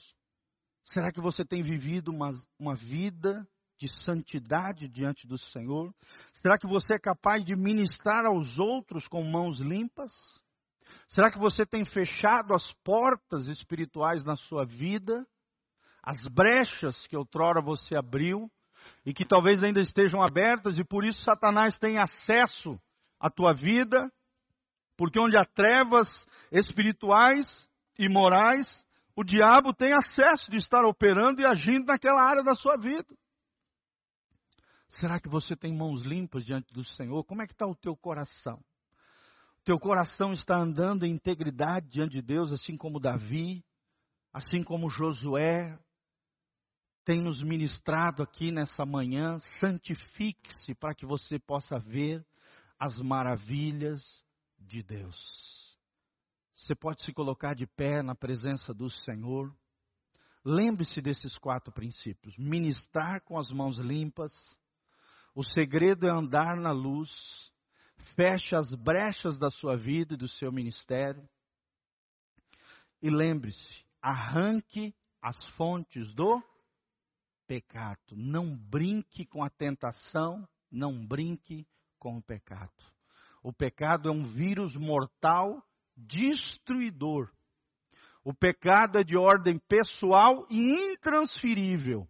Será que você tem vivido uma, uma vida de santidade diante do Senhor? Será que você é capaz de ministrar aos outros com mãos limpas? Será que você tem fechado as portas espirituais na sua vida? As brechas que outrora você abriu e que talvez ainda estejam abertas e por isso Satanás tem acesso à tua vida? Porque onde há trevas espirituais e morais, o diabo tem acesso de estar operando e agindo naquela área da sua vida. Será que você tem mãos limpas diante do Senhor? Como é que está o teu coração? Teu coração está andando em integridade diante de Deus, assim como Davi, assim como Josué tem nos ministrado aqui nessa manhã. Santifique-se para que você possa ver as maravilhas de Deus. Você pode se colocar de pé na presença do Senhor. Lembre-se desses quatro princípios: ministrar com as mãos limpas, o segredo é andar na luz, feche as brechas da sua vida e do seu ministério. E lembre-se, arranque as fontes do pecado. Não brinque com a tentação, não brinque com o pecado. O pecado é um vírus mortal destruidor. O pecado é de ordem pessoal e intransferível.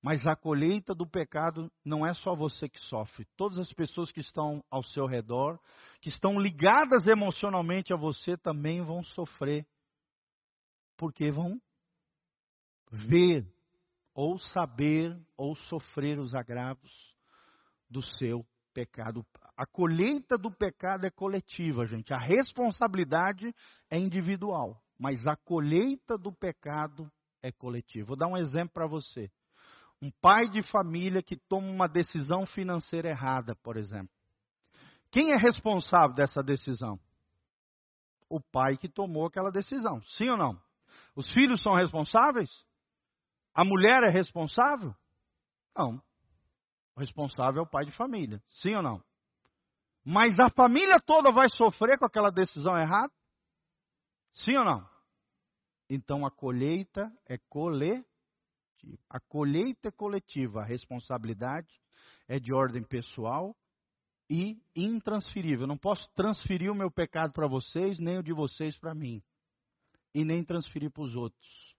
Mas a colheita do pecado não é só você que sofre. Todas as pessoas que estão ao seu redor, que estão ligadas emocionalmente a você, também vão sofrer. Porque vão ver, ou saber, ou sofrer os agravos do seu pecado. A colheita do pecado é coletiva, gente. A responsabilidade é individual. Mas a colheita do pecado é coletiva. Vou dar um exemplo para você. Um pai de família que toma uma decisão financeira errada, por exemplo. Quem é responsável dessa decisão? O pai que tomou aquela decisão, sim ou não? Os filhos são responsáveis? A mulher é responsável? Não. O responsável é o pai de família, sim ou não? Mas a família toda vai sofrer com aquela decisão errada? Sim ou não? Então a colheita é coletiva. A colheita é coletiva, a responsabilidade é de ordem pessoal e intransferível. Eu não posso transferir o meu pecado para vocês, nem o de vocês para mim. E nem transferir para os outros.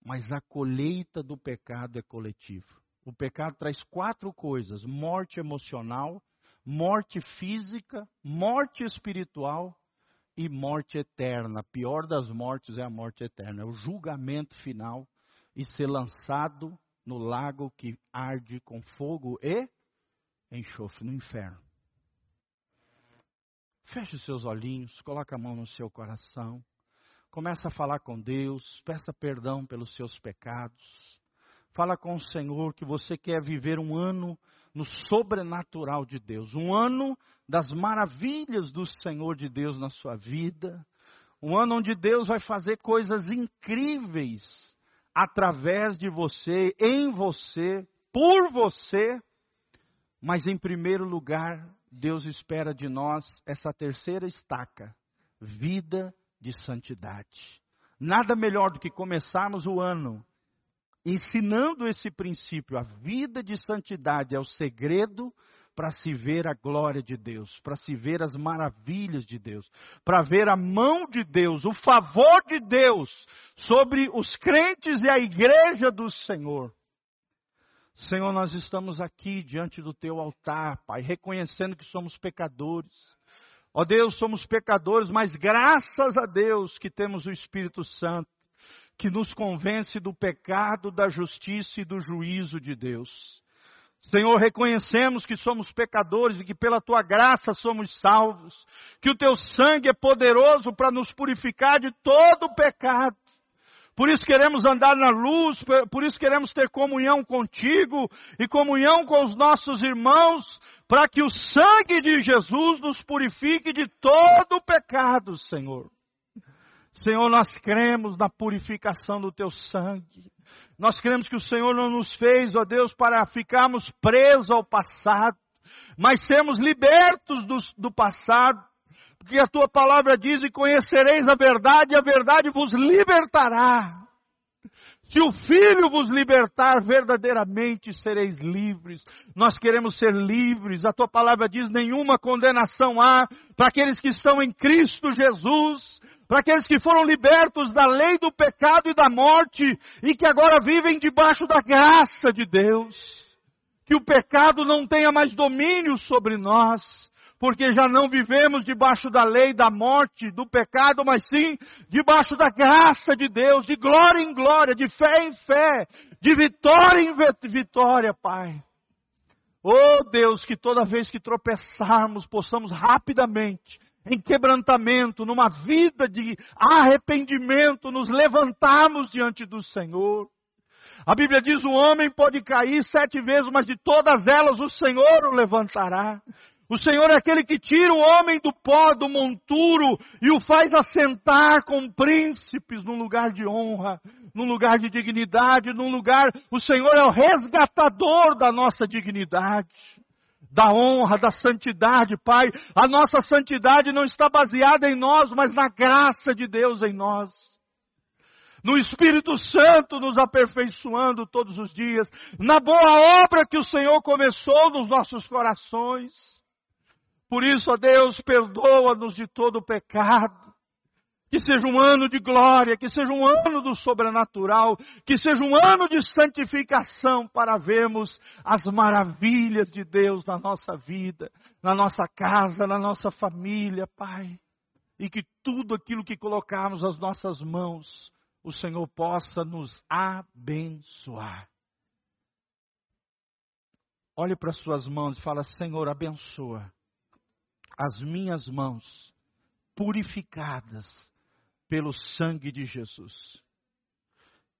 Mas a colheita do pecado é coletiva. O pecado traz quatro coisas: morte emocional, morte física, morte espiritual e morte eterna. A pior das mortes é a morte eterna, é o julgamento final e ser lançado no lago que arde com fogo e enxofre no inferno. Feche os seus olhinhos, coloque a mão no seu coração, começa a falar com Deus, peça perdão pelos seus pecados. Fala com o Senhor que você quer viver um ano no sobrenatural de Deus, um ano das maravilhas do Senhor de Deus na sua vida, Um ano onde Deus vai fazer coisas incríveis através de você, em você, por você. Mas em primeiro lugar, Deus espera de nós essa terceira estaca: vida de santidade. Nada melhor do que começarmos o ano ensinando esse princípio. A vida de santidade é o segredo para se ver a glória de Deus, para se ver as maravilhas de Deus, para ver a mão de Deus, o favor de Deus sobre os crentes e a igreja do Senhor. Senhor, nós estamos aqui diante do teu altar, Pai, reconhecendo que somos pecadores. Ó Deus, somos pecadores, mas graças a Deus que temos o Espírito Santo, que nos convence do pecado, da justiça e do juízo de Deus. Senhor, reconhecemos que somos pecadores e que pela tua graça somos salvos, que o teu sangue é poderoso para nos purificar de todo o pecado. Por isso queremos andar na luz, por isso queremos ter comunhão contigo e comunhão com os nossos irmãos, para que o sangue de Jesus nos purifique de todo o pecado, Senhor. Senhor, nós cremos na purificação do teu sangue. Nós cremos que o Senhor não nos fez, ó Deus, para ficarmos presos ao passado, mas sermos libertos do, do passado. Porque a tua palavra diz: e conhecereis a verdade, e a verdade vos libertará. Se o Filho vos libertar, verdadeiramente sereis livres. Nós queremos ser livres. A tua palavra diz: nenhuma condenação há para aqueles que estão em Cristo Jesus, para aqueles que foram libertos da lei do pecado e da morte e que agora vivem debaixo da graça de Deus. Que o pecado não tenha mais domínio sobre nós, porque já não vivemos debaixo da lei da morte, do pecado, mas sim debaixo da graça de Deus, de glória em glória, de fé em fé, de vitória em vitória, Pai. Oh Deus, que toda vez que tropeçarmos, possamos rapidamente em quebrantamento, numa vida de arrependimento, nos levantarmos diante do Senhor. A Bíblia diz: o homem pode cair sete vezes, mas de todas elas o Senhor o levantará. O Senhor é aquele que tira o homem do pó, do monturo, e o faz assentar com príncipes num lugar de honra, num lugar de dignidade, num lugar. O Senhor é o resgatador da nossa dignidade da honra, da santidade, Pai. A nossa santidade não está baseada em nós, mas na graça de Deus em nós. No Espírito Santo nos aperfeiçoando todos os dias, na boa obra que o Senhor começou nos nossos corações. Por isso, ó Deus, perdoa-nos de todo o pecado. Que seja um ano de glória, que seja um ano do sobrenatural, que seja um ano de santificação para vermos as maravilhas de Deus na nossa vida, na nossa casa, na nossa família, Pai. E que tudo aquilo que colocarmos as nossas mãos, o Senhor possa nos abençoar. Olhe para as suas mãos e fala: Senhor, abençoa as minhas mãos purificadas pelo sangue de Jesus.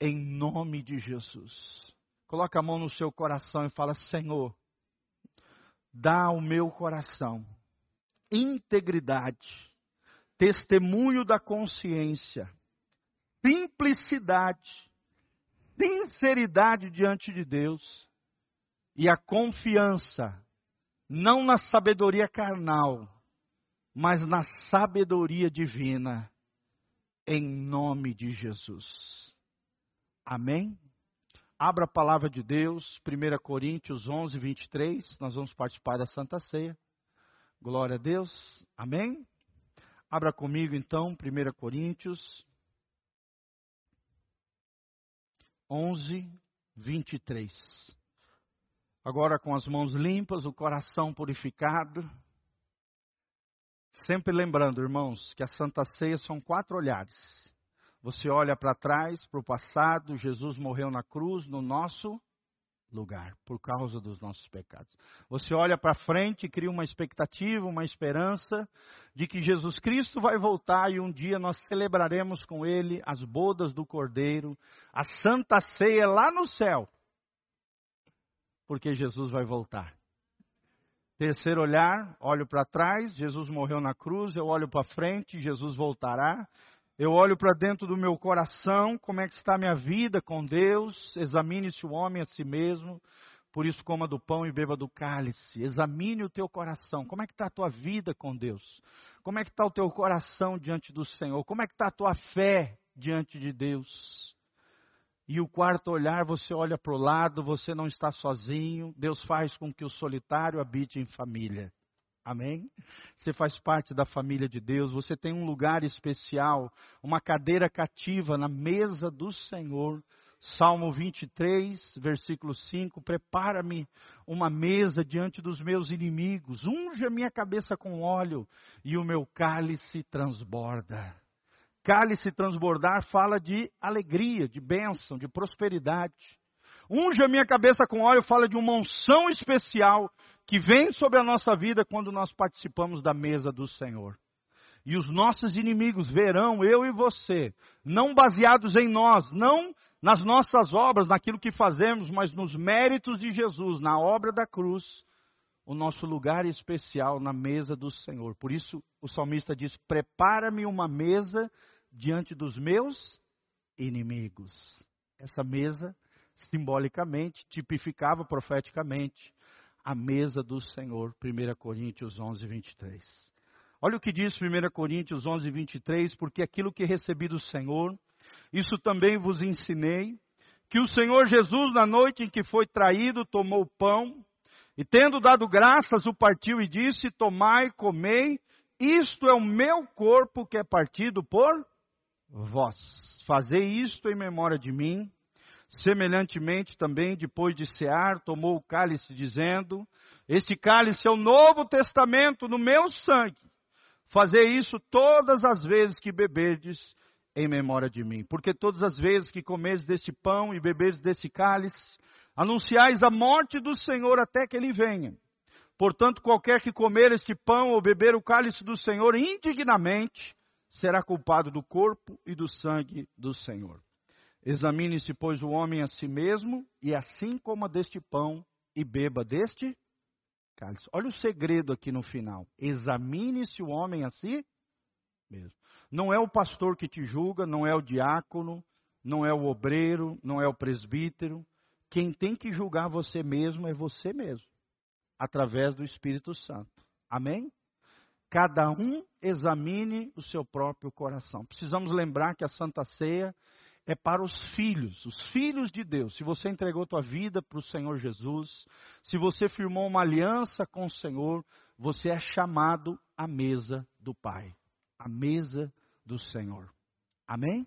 Em nome de Jesus. Coloca a mão no seu coração e fala: Senhor, dá ao meu coração integridade, testemunho da consciência, simplicidade, sinceridade diante de Deus e a confiança, não na sabedoria carnal, mas na sabedoria divina em nome de Jesus. Amém? Abra a palavra de Deus, 1 Coríntios 11, 23. Nós vamos participar da Santa Ceia. Glória a Deus. Amém? Abra comigo então, 1 Coríntios 11, 23. Agora com as mãos limpas, o coração purificado. Sempre lembrando, irmãos, que a Santa Ceia são quatro olhares. Você olha para trás, para o passado, Jesus morreu na cruz no nosso lugar, por causa dos nossos pecados. Você olha para frente e cria uma expectativa, uma esperança de que Jesus Cristo vai voltar e um dia nós celebraremos com Ele as bodas do Cordeiro, a Santa Ceia lá no céu, porque Jesus vai voltar. Terceiro olhar, olho para trás, Jesus morreu na cruz, eu olho para frente, Jesus voltará. Eu olho para dentro do meu coração, como é que está a minha vida com Deus. Examine-se o homem a si mesmo. Por isso, coma do pão e beba do cálice. Examine o teu coração. Como é que está a tua vida com Deus? Como é que está o teu coração diante do Senhor? Como é que está a tua fé diante de Deus? E o quarto olhar, você olha para o lado, você não está sozinho. Deus faz com que o solitário habite em família. Amém? Você faz parte da família de Deus, você tem um lugar especial, uma cadeira cativa na mesa do Senhor. Salmo 23, versículo 5: Prepara-me uma mesa diante dos meus inimigos, unge a minha cabeça com óleo e o meu cálice transborda. Cálice transbordar fala de alegria, de bênção, de prosperidade. Unge a minha cabeça com óleo fala de uma unção especial que vem sobre a nossa vida quando nós participamos da mesa do Senhor. E os nossos inimigos verão eu e você, não baseados em nós, não nas nossas obras, naquilo que fazemos, mas nos méritos de Jesus, na obra da cruz, o nosso lugar especial na mesa do Senhor. Por isso o salmista diz: Prepara-me uma mesa diante dos meus inimigos. Essa mesa, simbolicamente, tipificava profeticamente a mesa do Senhor. 1 Coríntios 11, 23. Olha o que diz 1 Coríntios 11, 23, porque aquilo que recebi do Senhor isso também vos ensinei, que o Senhor Jesus, na noite em que foi traído, tomou o pão, e tendo dado graças, o partiu e disse: Tomai, comei, isto é o meu corpo que é partido por vós. Fazei isto em memória de mim. Semelhantemente, também, depois de cear, tomou o cálice, dizendo: Este cálice é o novo testamento no meu sangue. Fazei isso todas as vezes que beberdes em memória de mim. Porque todas as vezes que comeres desse pão e beberes desse cálice, anunciais a morte do Senhor até que ele venha. Portanto, qualquer que comer este pão ou beber o cálice do Senhor indignamente, será culpado do corpo e do sangue do Senhor. Examine-se, pois, o homem a si mesmo, e assim coma deste pão e beba deste cálice. Olha o segredo aqui no final. Examine-se o homem a si mesmo. Não é o pastor que te julga, não é o diácono, não é o obreiro, não é o presbítero. Quem tem que julgar você mesmo é você mesmo, através do Espírito Santo. Amém? Cada um examine o seu próprio coração. Precisamos lembrar que a Santa Ceia é para os filhos, os filhos de Deus. Se você entregou tua vida para o Senhor Jesus, se você firmou uma aliança com o Senhor, você é chamado à mesa do Pai, à mesa do Senhor. Amém?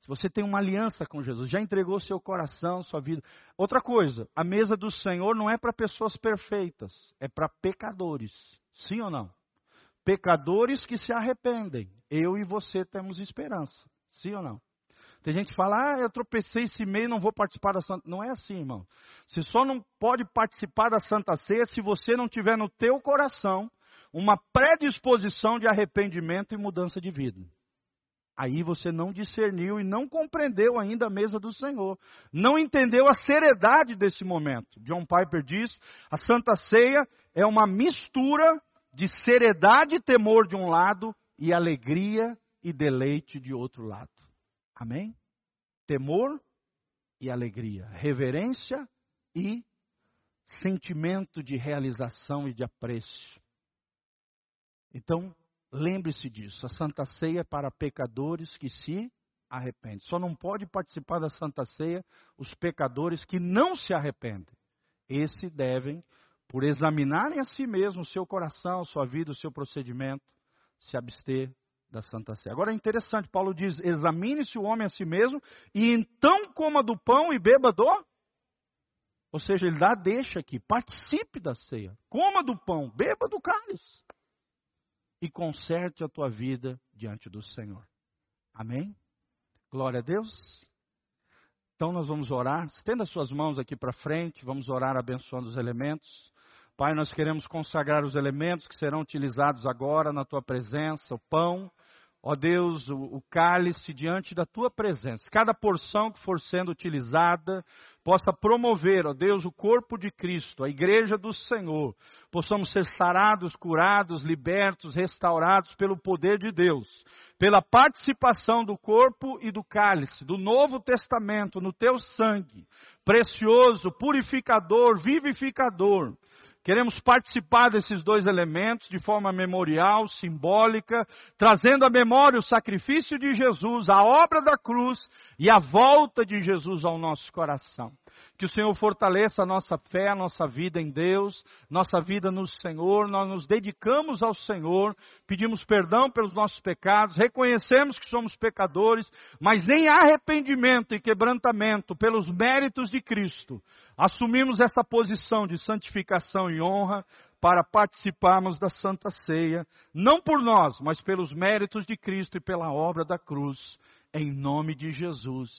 Se você tem uma aliança com Jesus, já entregou seu coração, sua vida. Outra coisa, a mesa do Senhor não é para pessoas perfeitas, é para pecadores. Sim ou não? Pecadores que se arrependem. Eu e você temos esperança. Sim ou não? Tem gente que fala, ah, eu tropecei esse mês, não vou participar da Santa. Não é assim, irmão. Você só não pode participar da Santa Ceia se você não tiver no teu coração uma predisposição de arrependimento e mudança de vida. Aí você não discerniu e não compreendeu ainda a mesa do Senhor. Não entendeu a seriedade desse momento. John Piper diz: a Santa Ceia é uma mistura de seriedade e temor de um lado e alegria e deleite de outro lado. Amém? Temor e alegria, reverência e sentimento de realização e de apreço. Então, lembre-se disso. A Santa Ceia é para pecadores que se arrependem. Só não pode participar da Santa Ceia os pecadores que não se arrependem. Esses devem, por examinarem a si mesmos, o seu coração, sua vida, o seu procedimento, se abster da Santa Ceia. Agora é interessante, Paulo diz: examine-se o homem a si mesmo, e então coma do pão e beba do. Ou seja, ele dá deixa aqui, participe da ceia, coma do pão, beba do cálice e conserte a tua vida diante do Senhor. Amém? Glória a Deus. Então nós vamos orar. Estenda suas mãos aqui para frente. Vamos orar abençoando os elementos. Pai, nós queremos consagrar os elementos que serão utilizados agora na tua presença: o pão, ó Deus, o, o cálice diante da tua presença. Cada porção que for sendo utilizada possa promover, ó Deus, o corpo de Cristo, a igreja do Senhor. Possamos ser sarados, curados, libertos, restaurados pelo poder de Deus, pela participação do corpo e do cálice, do Novo Testamento no teu sangue, precioso, purificador, vivificador Queremos participar desses dois elementos de forma memorial, simbólica, trazendo à memória o sacrifício de Jesus, a obra da cruz e a volta de Jesus ao nosso coração. Que o Senhor fortaleça a nossa fé, a nossa vida em Deus, nossa vida no Senhor. Nós nos dedicamos ao Senhor, pedimos perdão pelos nossos pecados, reconhecemos que somos pecadores, mas em arrependimento e quebrantamento pelos méritos de Cristo, assumimos essa posição de santificação e honra para participarmos da Santa Ceia, não por nós, mas pelos méritos de Cristo e pela obra da cruz, em nome de Jesus.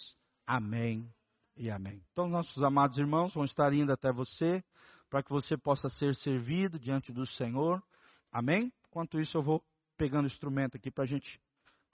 Amém e amém. Então, nossos amados irmãos vão estar indo até você, para que você possa ser servido diante do Senhor. Amém? Enquanto isso, eu vou pegando o instrumento aqui para a gente